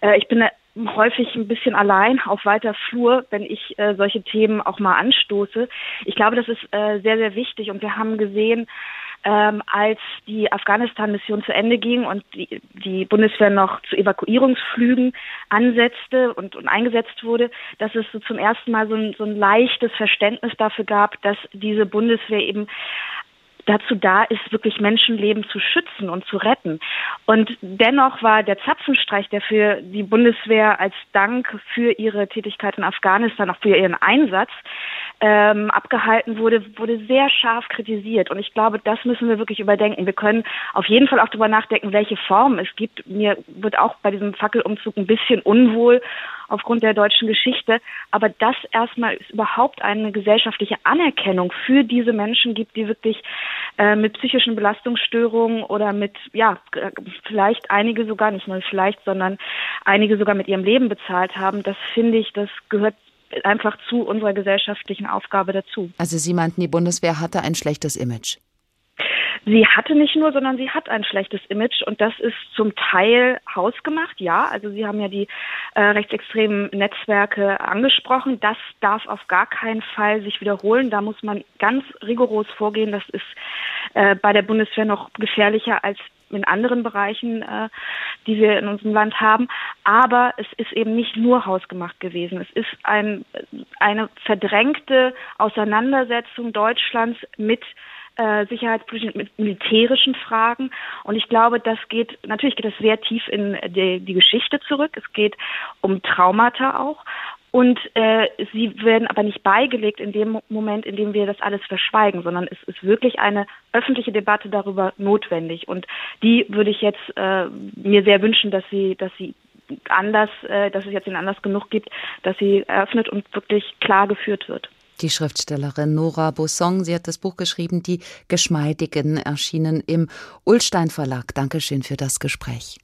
Äh, ich bin häufig ein bisschen allein auf weiter Flur, wenn ich äh, solche Themen auch mal anstoße. Ich glaube, das ist äh, sehr, sehr wichtig und wir haben gesehen, ähm, als die Afghanistan-Mission zu Ende ging und die, die Bundeswehr noch zu Evakuierungsflügen ansetzte und, und eingesetzt wurde, dass es so zum ersten Mal so ein, so ein leichtes Verständnis dafür gab, dass diese Bundeswehr eben dazu da ist, wirklich Menschenleben zu schützen und zu retten. Und dennoch war der Zapfenstreich, der für die Bundeswehr als Dank für ihre Tätigkeit in Afghanistan, auch für ihren Einsatz, ähm, abgehalten wurde, wurde sehr scharf kritisiert. Und ich glaube, das müssen wir wirklich überdenken. Wir können auf jeden Fall auch darüber nachdenken, welche Formen es gibt. Mir wird auch bei diesem Fackelumzug ein bisschen unwohl aufgrund der deutschen Geschichte. Aber das erstmal überhaupt eine gesellschaftliche Anerkennung für diese Menschen gibt, die wirklich äh, mit psychischen Belastungsstörungen oder mit, ja, vielleicht einige sogar, nicht nur vielleicht, sondern einige sogar mit ihrem Leben bezahlt haben. Das finde ich, das gehört einfach zu unserer gesellschaftlichen Aufgabe dazu. Also Sie meinten, die Bundeswehr hatte ein schlechtes Image. Sie hatte nicht nur, sondern sie hat ein schlechtes Image und das ist zum Teil hausgemacht, ja. Also Sie haben ja die äh, rechtsextremen Netzwerke angesprochen. Das darf auf gar keinen Fall sich wiederholen. Da muss man ganz rigoros vorgehen. Das ist äh, bei der Bundeswehr noch gefährlicher als in anderen Bereichen, äh, die wir in unserem Land haben. Aber es ist eben nicht nur hausgemacht gewesen. Es ist ein, eine verdrängte Auseinandersetzung Deutschlands mit äh, sicherheitspolitischen, mit militärischen Fragen. Und ich glaube, das geht, natürlich geht das sehr tief in die, die Geschichte zurück. Es geht um Traumata auch. Und äh, sie werden aber nicht beigelegt in dem Moment, in dem wir das alles verschweigen, sondern es ist wirklich eine öffentliche Debatte darüber notwendig. Und die würde ich jetzt äh, mir sehr wünschen, dass sie, dass sie anders, äh, dass es jetzt den Anlass genug gibt, dass sie eröffnet und wirklich klar geführt wird. Die Schriftstellerin Nora Bossong, sie hat das Buch geschrieben, Die Geschmeidigen, erschienen im Ullstein Verlag. Dankeschön für das Gespräch.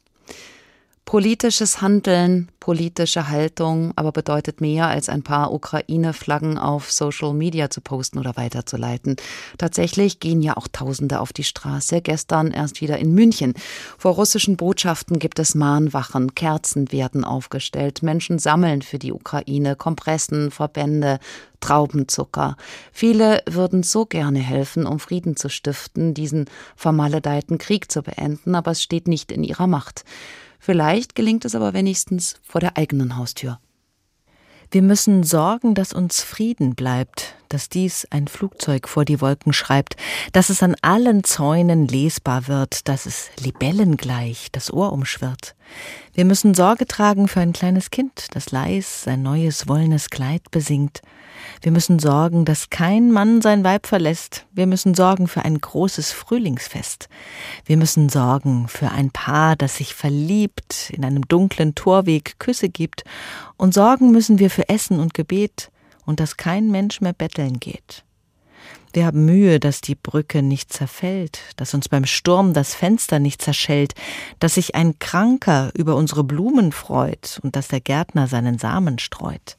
Politisches Handeln, politische Haltung, aber bedeutet mehr als ein paar Ukraine-Flaggen auf Social Media zu posten oder weiterzuleiten. Tatsächlich gehen ja auch Tausende auf die Straße. Gestern erst wieder in München. Vor russischen Botschaften gibt es Mahnwachen, Kerzen werden aufgestellt, Menschen sammeln für die Ukraine, Kompressen, Verbände, Traubenzucker. Viele würden so gerne helfen, um Frieden zu stiften, diesen vermaledeiten Krieg zu beenden, aber es steht nicht in ihrer Macht. Vielleicht gelingt es aber wenigstens vor der eigenen Haustür. Wir müssen sorgen, dass uns Frieden bleibt, dass dies ein Flugzeug vor die Wolken schreibt, dass es an allen Zäunen lesbar wird, dass es libellengleich das Ohr umschwirrt. Wir müssen Sorge tragen für ein kleines Kind, das leis sein neues wollenes Kleid besingt. Wir müssen sorgen, dass kein Mann sein Weib verlässt. Wir müssen sorgen für ein großes Frühlingsfest. Wir müssen sorgen für ein Paar, das sich verliebt, in einem dunklen Torweg Küsse gibt. Und sorgen müssen wir für Essen und Gebet und dass kein Mensch mehr betteln geht. Wir haben Mühe, dass die Brücke nicht zerfällt, dass uns beim Sturm das Fenster nicht zerschellt, dass sich ein Kranker über unsere Blumen freut und dass der Gärtner seinen Samen streut.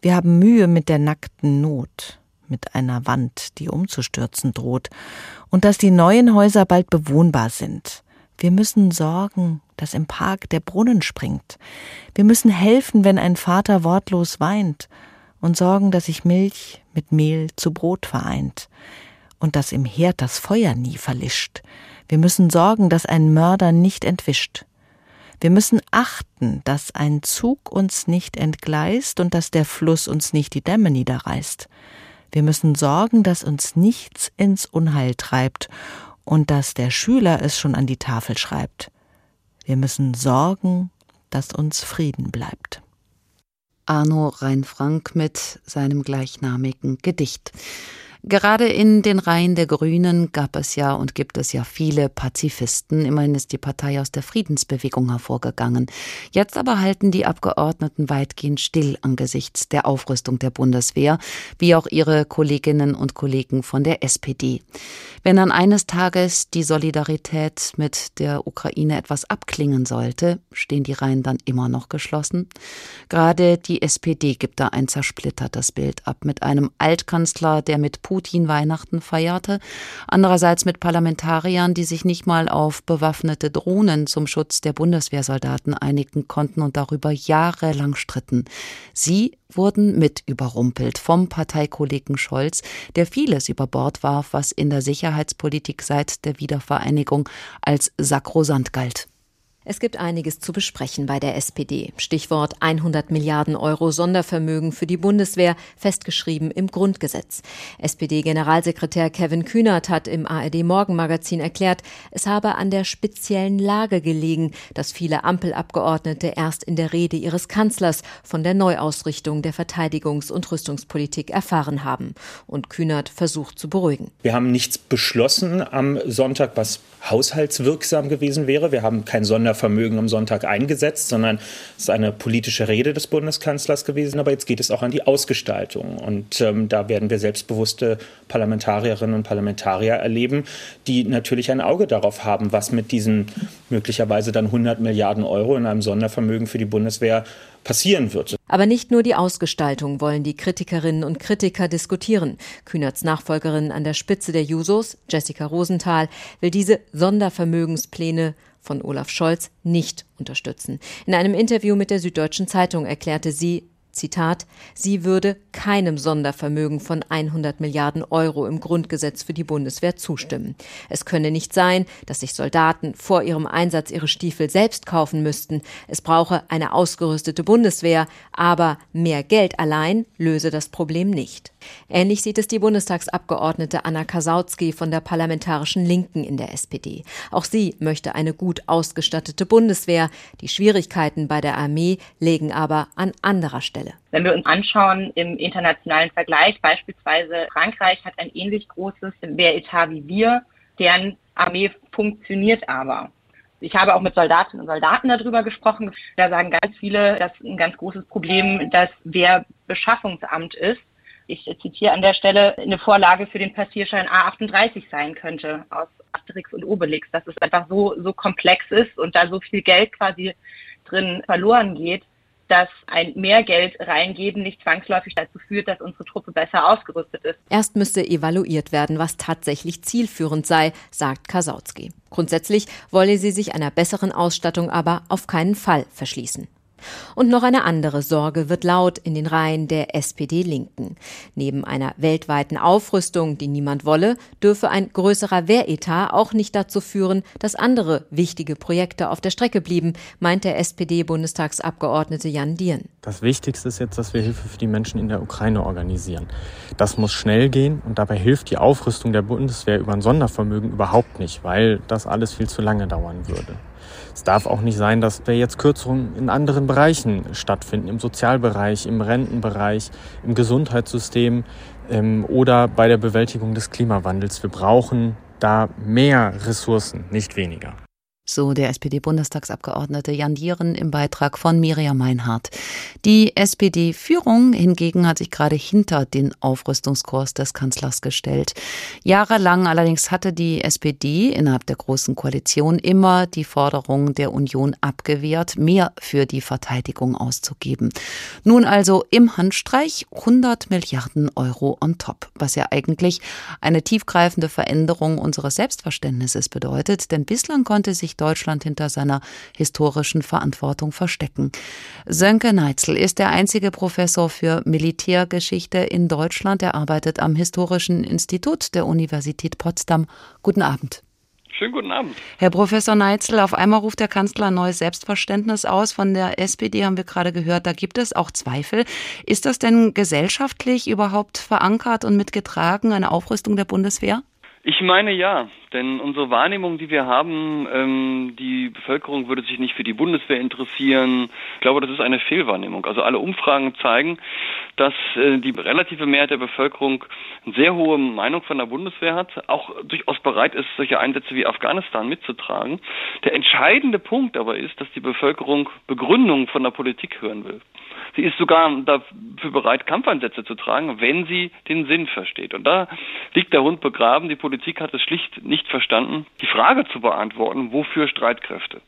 Wir haben Mühe mit der nackten Not, mit einer Wand, die umzustürzen droht, und dass die neuen Häuser bald bewohnbar sind. Wir müssen sorgen, dass im Park der Brunnen springt. Wir müssen helfen, wenn ein Vater wortlos weint, und sorgen, dass sich Milch mit Mehl zu Brot vereint und dass im Herd das Feuer nie verlischt. Wir müssen sorgen, dass ein Mörder nicht entwischt. Wir müssen achten, dass ein Zug uns nicht entgleist und dass der Fluss uns nicht die Dämme niederreißt. Wir müssen sorgen, dass uns nichts ins Unheil treibt und dass der Schüler es schon an die Tafel schreibt. Wir müssen sorgen, dass uns Frieden bleibt. Arno Reinfrank mit seinem gleichnamigen Gedicht. Gerade in den Reihen der Grünen gab es ja und gibt es ja viele Pazifisten. Immerhin ist die Partei aus der Friedensbewegung hervorgegangen. Jetzt aber halten die Abgeordneten weitgehend still angesichts der Aufrüstung der Bundeswehr, wie auch ihre Kolleginnen und Kollegen von der SPD. Wenn dann eines Tages die Solidarität mit der Ukraine etwas abklingen sollte, stehen die Reihen dann immer noch geschlossen. Gerade die SPD gibt da ein zersplittertes Bild ab mit einem Altkanzler, der mit Putin Weihnachten feierte, andererseits mit Parlamentariern, die sich nicht mal auf bewaffnete Drohnen zum Schutz der Bundeswehrsoldaten einigen konnten und darüber jahrelang stritten. Sie wurden mit überrumpelt vom Parteikollegen Scholz, der vieles über Bord warf, was in der Sicherheitspolitik seit der Wiedervereinigung als sakrosant galt. Es gibt einiges zu besprechen bei der SPD. Stichwort 100 Milliarden Euro Sondervermögen für die Bundeswehr, festgeschrieben im Grundgesetz. SPD-Generalsekretär Kevin Kühnert hat im ARD Morgenmagazin erklärt, es habe an der speziellen Lage gelegen, dass viele Ampelabgeordnete erst in der Rede ihres Kanzlers von der Neuausrichtung der Verteidigungs- und Rüstungspolitik erfahren haben. Und Kühnert versucht zu beruhigen. Wir haben nichts beschlossen am Sonntag, was haushaltswirksam gewesen wäre. Wir haben kein Sondervermögen am Sonntag eingesetzt, sondern es ist eine politische Rede des Bundeskanzlers gewesen. Aber jetzt geht es auch an die Ausgestaltung. Und ähm, da werden wir selbstbewusste Parlamentarierinnen und Parlamentarier erleben, die natürlich ein Auge darauf haben, was mit diesen möglicherweise dann 100 Milliarden Euro in einem Sondervermögen für die Bundeswehr passieren wird. Aber nicht nur die Ausgestaltung wollen die Kritikerinnen und Kritiker diskutieren. Kühnerts Nachfolgerin an der Spitze der Jusos, Jessica Rosenthal, will diese Sondervermögenspläne von Olaf Scholz nicht unterstützen. In einem Interview mit der Süddeutschen Zeitung erklärte sie, Zitat, sie würde keinem Sondervermögen von 100 Milliarden Euro im Grundgesetz für die Bundeswehr zustimmen. Es könne nicht sein, dass sich Soldaten vor ihrem Einsatz ihre Stiefel selbst kaufen müssten. Es brauche eine ausgerüstete Bundeswehr, aber mehr Geld allein löse das Problem nicht. Ähnlich sieht es die Bundestagsabgeordnete Anna Kasautsky von der Parlamentarischen Linken in der SPD. Auch sie möchte eine gut ausgestattete Bundeswehr. Die Schwierigkeiten bei der Armee legen aber an anderer Stelle. Wenn wir uns anschauen im internationalen Vergleich, beispielsweise Frankreich hat ein ähnlich großes Wehretat wie wir, deren Armee funktioniert aber. Ich habe auch mit Soldatinnen und Soldaten darüber gesprochen. Da sagen ganz viele, dass ein ganz großes Problem das Wehrbeschaffungsamt ist ich zitiere an der Stelle, eine Vorlage für den Passierschein A38 sein könnte aus Asterix und Obelix, dass es einfach so, so komplex ist und da so viel Geld quasi drin verloren geht, dass ein mehr Geld reingeben nicht zwangsläufig dazu führt, dass unsere Truppe besser ausgerüstet ist. Erst müsste evaluiert werden, was tatsächlich zielführend sei, sagt Kasautsky. Grundsätzlich wolle sie sich einer besseren Ausstattung aber auf keinen Fall verschließen. Und noch eine andere Sorge wird laut in den Reihen der SPD-Linken. Neben einer weltweiten Aufrüstung, die niemand wolle, dürfe ein größerer Wehretat auch nicht dazu führen, dass andere wichtige Projekte auf der Strecke blieben, meint der SPD-Bundestagsabgeordnete Jan Dien. Das Wichtigste ist jetzt, dass wir Hilfe für die Menschen in der Ukraine organisieren. Das muss schnell gehen und dabei hilft die Aufrüstung der Bundeswehr über ein Sondervermögen überhaupt nicht, weil das alles viel zu lange dauern würde. Es darf auch nicht sein, dass wir jetzt Kürzungen in anderen Bereichen stattfinden, im Sozialbereich, im Rentenbereich, im Gesundheitssystem ähm, oder bei der Bewältigung des Klimawandels. Wir brauchen da mehr Ressourcen, nicht weniger. So der SPD-Bundestagsabgeordnete Jan Dieren im Beitrag von Miriam Meinhardt. Die SPD-Führung hingegen hat sich gerade hinter den Aufrüstungskurs des Kanzlers gestellt. Jahrelang allerdings hatte die SPD innerhalb der Großen Koalition immer die Forderung der Union abgewehrt, mehr für die Verteidigung auszugeben. Nun also im Handstreich 100 Milliarden Euro on top, was ja eigentlich eine tiefgreifende Veränderung unseres Selbstverständnisses bedeutet, denn bislang konnte sich sich Deutschland hinter seiner historischen Verantwortung verstecken. Sönke Neitzel ist der einzige Professor für Militärgeschichte in Deutschland. Er arbeitet am Historischen Institut der Universität Potsdam. Guten Abend. Schönen guten Abend. Herr Professor Neitzel, auf einmal ruft der Kanzler ein neues Selbstverständnis aus. Von der SPD haben wir gerade gehört, da gibt es auch Zweifel. Ist das denn gesellschaftlich überhaupt verankert und mitgetragen, eine Aufrüstung der Bundeswehr? Ich meine ja, denn unsere Wahrnehmung, die wir haben, ähm, die Bevölkerung würde sich nicht für die Bundeswehr interessieren. Ich glaube, das ist eine Fehlwahrnehmung. Also alle Umfragen zeigen, dass äh, die relative Mehrheit der Bevölkerung eine sehr hohe Meinung von der Bundeswehr hat, auch durchaus bereit ist, solche Einsätze wie Afghanistan mitzutragen. Der entscheidende Punkt aber ist, dass die Bevölkerung Begründungen von der Politik hören will. Sie ist sogar dafür bereit, Kampfeinsätze zu tragen, wenn sie den Sinn versteht. Und da liegt der Hund begraben. Die Politik hat es schlicht nicht verstanden, die Frage zu beantworten, wofür Streitkräfte?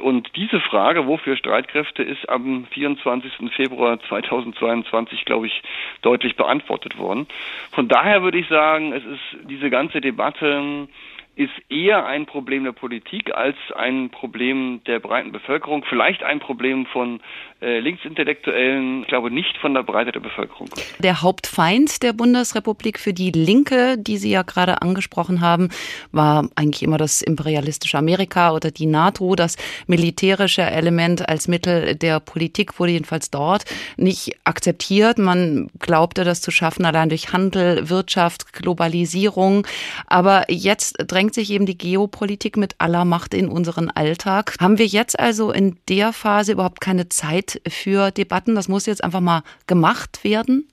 Und diese Frage, wofür Streitkräfte, ist am 24. Februar 2022, glaube ich, deutlich beantwortet worden. Von daher würde ich sagen, es ist diese ganze Debatte ist eher ein Problem der Politik als ein Problem der breiten Bevölkerung, vielleicht ein Problem von äh, Linksintellektuellen, ich glaube nicht von der Breite der Bevölkerung. Der Hauptfeind der Bundesrepublik für die Linke, die Sie ja gerade angesprochen haben, war eigentlich immer das imperialistische Amerika oder die NATO. Das militärische Element als Mittel der Politik wurde jedenfalls dort nicht akzeptiert. Man glaubte, das zu schaffen allein durch Handel, Wirtschaft, Globalisierung. Aber jetzt drängt sich eben die Geopolitik mit aller Macht in unseren Alltag. Haben wir jetzt also in der Phase überhaupt keine Zeit für Debatten? Das muss jetzt einfach mal gemacht werden?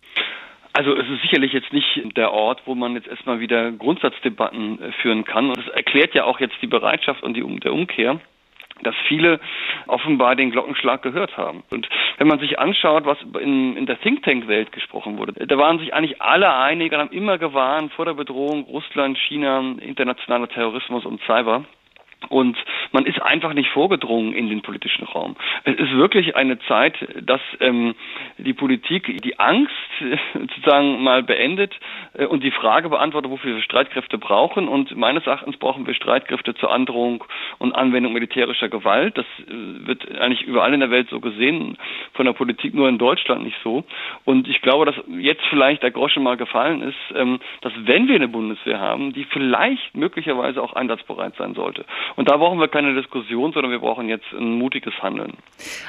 Also es ist sicherlich jetzt nicht der Ort, wo man jetzt erstmal wieder Grundsatzdebatten äh, führen kann. Und das erklärt ja auch jetzt die Bereitschaft und die, der Umkehr dass viele offenbar den Glockenschlag gehört haben. Und wenn man sich anschaut, was in, in der Think Tank Welt gesprochen wurde, da waren sich eigentlich alle einig und haben immer gewarnt vor der Bedrohung Russland, China, internationaler Terrorismus und Cyber. Und man ist einfach nicht vorgedrungen in den politischen Raum. Es ist wirklich eine Zeit, dass ähm, die Politik die Angst äh, sozusagen mal beendet äh, und die Frage beantwortet, wofür wir Streitkräfte brauchen. Und meines Erachtens brauchen wir Streitkräfte zur Androhung und Anwendung militärischer Gewalt. Das äh, wird eigentlich überall in der Welt so gesehen, von der Politik nur in Deutschland nicht so. Und ich glaube, dass jetzt vielleicht der Groschen mal gefallen ist, ähm, dass wenn wir eine Bundeswehr haben, die vielleicht möglicherweise auch einsatzbereit sein sollte. Und da brauchen wir keine Diskussion, sondern wir brauchen jetzt ein mutiges Handeln.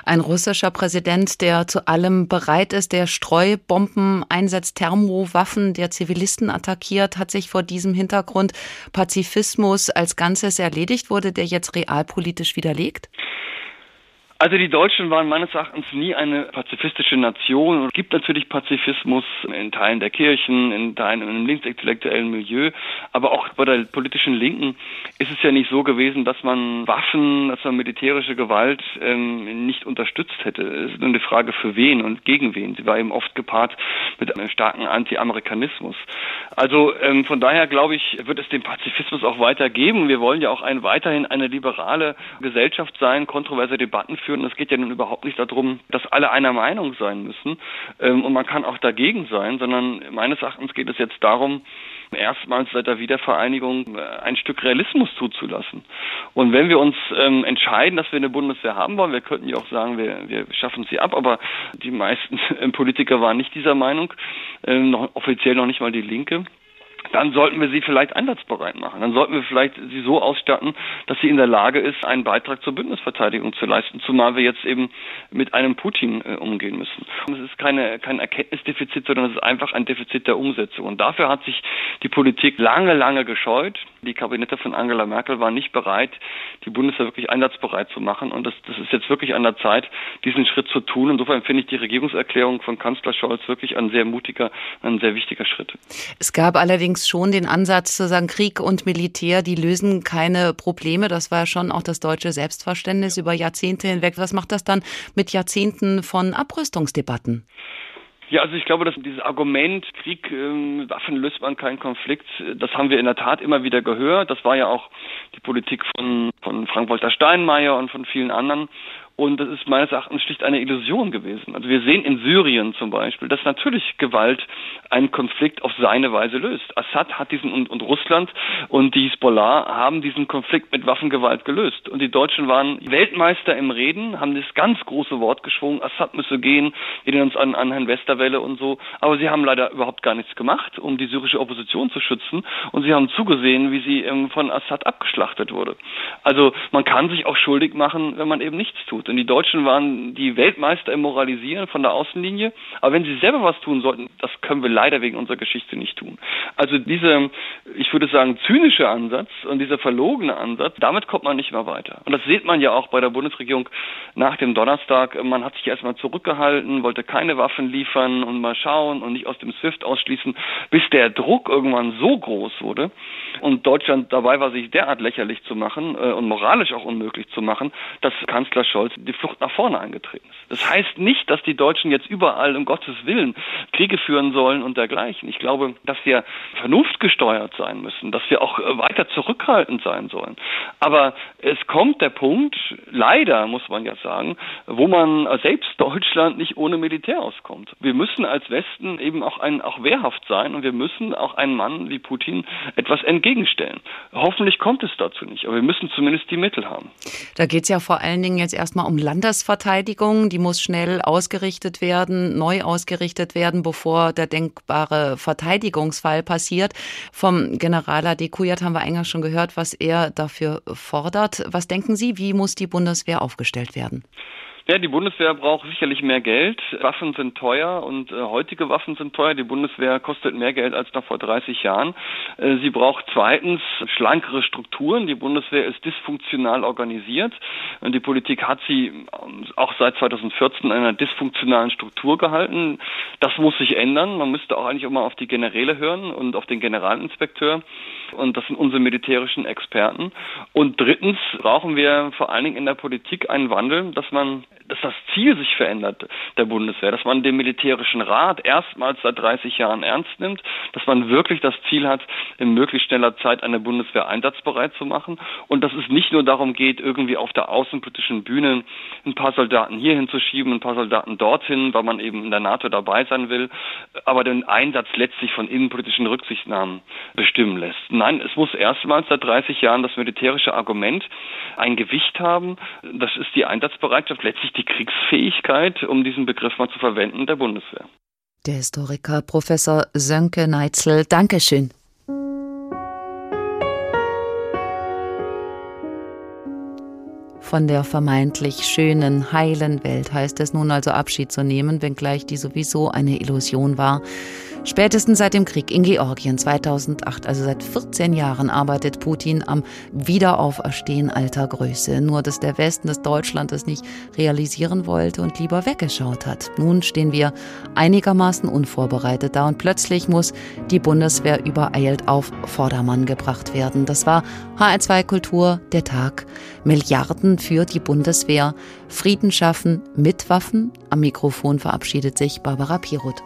Ein russischer Präsident, der zu allem bereit ist, der Streubomben einsetzt, Thermowaffen, der Zivilisten attackiert, hat sich vor diesem Hintergrund Pazifismus als Ganzes erledigt, wurde der jetzt realpolitisch widerlegt? Also die Deutschen waren meines Erachtens nie eine pazifistische Nation. Es gibt natürlich Pazifismus in Teilen der Kirchen, in Teilen im linksintellektuellen Milieu, aber auch bei der politischen Linken ist es ja nicht so gewesen, dass man Waffen, dass man militärische Gewalt ähm, nicht unterstützt hätte. Es ist nur eine Frage für wen und gegen wen. Sie war eben oft gepaart mit einem starken Anti-Amerikanismus. Also ähm, von daher glaube ich, wird es den Pazifismus auch weitergeben. Wir wollen ja auch ein, weiterhin eine liberale Gesellschaft sein, kontroverse Debatten führen führen. Es geht ja nun überhaupt nicht darum, dass alle einer Meinung sein müssen ähm, und man kann auch dagegen sein, sondern meines Erachtens geht es jetzt darum, erstmals seit der Wiedervereinigung äh, ein Stück Realismus zuzulassen. Und wenn wir uns ähm, entscheiden, dass wir eine Bundeswehr haben wollen, wir könnten ja auch sagen, wir, wir schaffen sie ab, aber die meisten Politiker waren nicht dieser Meinung, ähm, offiziell noch nicht mal die Linke dann sollten wir sie vielleicht einsatzbereit machen. Dann sollten wir vielleicht sie so ausstatten, dass sie in der Lage ist, einen Beitrag zur Bündnisverteidigung zu leisten, zumal wir jetzt eben mit einem Putin äh, umgehen müssen. Und es ist keine, kein Erkenntnisdefizit, sondern es ist einfach ein Defizit der Umsetzung. Und dafür hat sich die Politik lange, lange gescheut. Die Kabinette von Angela Merkel waren nicht bereit, die Bundeswehr wirklich einsatzbereit zu machen. Und das, das ist jetzt wirklich an der Zeit, diesen Schritt zu tun. Insofern finde ich die Regierungserklärung von Kanzler Scholz wirklich ein sehr mutiger, ein sehr wichtiger Schritt. Es gab allerdings allerdings schon den Ansatz zu sagen, Krieg und Militär, die lösen keine Probleme. Das war ja schon auch das deutsche Selbstverständnis über Jahrzehnte hinweg. Was macht das dann mit Jahrzehnten von Abrüstungsdebatten? Ja, also ich glaube, dass dieses Argument, Krieg, äh, Waffen löst man keinen Konflikt, das haben wir in der Tat immer wieder gehört. Das war ja auch die Politik von, von Frank-Walter Steinmeier und von vielen anderen. Und das ist meines Erachtens schlicht eine Illusion gewesen. Also wir sehen in Syrien zum Beispiel, dass natürlich Gewalt einen Konflikt auf seine Weise löst. Assad hat diesen und, und Russland und die Hisbollah haben diesen Konflikt mit Waffengewalt gelöst. Und die Deutschen waren Weltmeister im Reden, haben das ganz große Wort geschwungen, Assad müsse gehen, wir erinnern uns an, an Herrn Westerwelle und so. Aber sie haben leider überhaupt gar nichts gemacht, um die syrische Opposition zu schützen. Und sie haben zugesehen, wie sie von Assad abgeschlachtet wurde. Also man kann sich auch schuldig machen, wenn man eben nichts tut. Und die Deutschen waren die Weltmeister im Moralisieren von der Außenlinie. Aber wenn sie selber was tun sollten, das können wir leider wegen unserer Geschichte nicht tun. Also dieser, ich würde sagen, zynische Ansatz und dieser verlogene Ansatz, damit kommt man nicht mehr weiter. Und das sieht man ja auch bei der Bundesregierung nach dem Donnerstag. Man hat sich erstmal zurückgehalten, wollte keine Waffen liefern und mal schauen und nicht aus dem SWIFT ausschließen, bis der Druck irgendwann so groß wurde und Deutschland dabei war, sich derart lächerlich zu machen äh, und moralisch auch unmöglich zu machen, dass Kanzler Scholz die Flucht nach vorne angetreten ist. Das heißt nicht, dass die Deutschen jetzt überall um Gottes Willen Kriege führen sollen und dergleichen. Ich glaube, dass wir vernunftgesteuert sein müssen, dass wir auch äh, weiter zurückhaltend sein sollen. Aber es kommt der Punkt, leider muss man ja sagen, wo man selbst Deutschland nicht ohne Militär auskommt. Wir müssen als Westen eben auch ein, auch wehrhaft sein und wir müssen auch einen Mann wie Putin etwas entgegenstellen. Hoffentlich kommt es dazu nicht, aber wir müssen zumindest die Mittel haben. Da geht es ja vor allen Dingen jetzt erstmal um Landesverteidigung. Die muss schnell ausgerichtet werden, neu ausgerichtet werden, bevor der denkbare Verteidigungsfall passiert. Vom General AD Kujat haben wir eingangs schon gehört, was er dafür fordert. Was denken Sie, wie muss die Bundeswehr aufgestellt werden? Ja, die Bundeswehr braucht sicherlich mehr Geld. Waffen sind teuer und äh, heutige Waffen sind teuer. Die Bundeswehr kostet mehr Geld als noch vor 30 Jahren. Äh, sie braucht zweitens schlankere Strukturen. Die Bundeswehr ist dysfunktional organisiert und die Politik hat sie ähm, auch seit 2014 in einer dysfunktionalen Struktur gehalten. Das muss sich ändern. Man müsste auch eigentlich immer auf die Generäle hören und auf den Generalinspekteur. Und das sind unsere militärischen Experten. Und drittens brauchen wir vor allen Dingen in der Politik einen Wandel, dass man dass das Ziel sich verändert der Bundeswehr, dass man den militärischen Rat erstmals seit 30 Jahren ernst nimmt, dass man wirklich das Ziel hat, in möglichst schneller Zeit eine Bundeswehr einsatzbereit zu machen und dass es nicht nur darum geht, irgendwie auf der außenpolitischen Bühne ein paar Soldaten hier hinzuschieben, ein paar Soldaten dorthin, weil man eben in der NATO dabei sein will, aber den Einsatz letztlich von innenpolitischen Rücksichtnahmen bestimmen lässt. Nein, es muss erstmals seit 30 Jahren das militärische Argument ein Gewicht haben. Das ist die Einsatzbereitschaft, letztlich die Kriegsfähigkeit, um diesen Begriff mal zu verwenden, der Bundeswehr. Der Historiker Professor Sönke Neitzel, Dankeschön. Von der vermeintlich schönen, heilen Welt heißt es nun also Abschied zu nehmen, wenngleich die sowieso eine Illusion war. Spätestens seit dem Krieg in Georgien 2008, also seit 14 Jahren, arbeitet Putin am Wiederauferstehen alter Größe. Nur, dass der Westen des Deutschland es nicht realisieren wollte und lieber weggeschaut hat. Nun stehen wir einigermaßen unvorbereitet da und plötzlich muss die Bundeswehr übereilt auf Vordermann gebracht werden. Das war HR2 Kultur, der Tag. Milliarden für die Bundeswehr. Frieden schaffen mit Waffen. Am Mikrofon verabschiedet sich Barbara Piroth.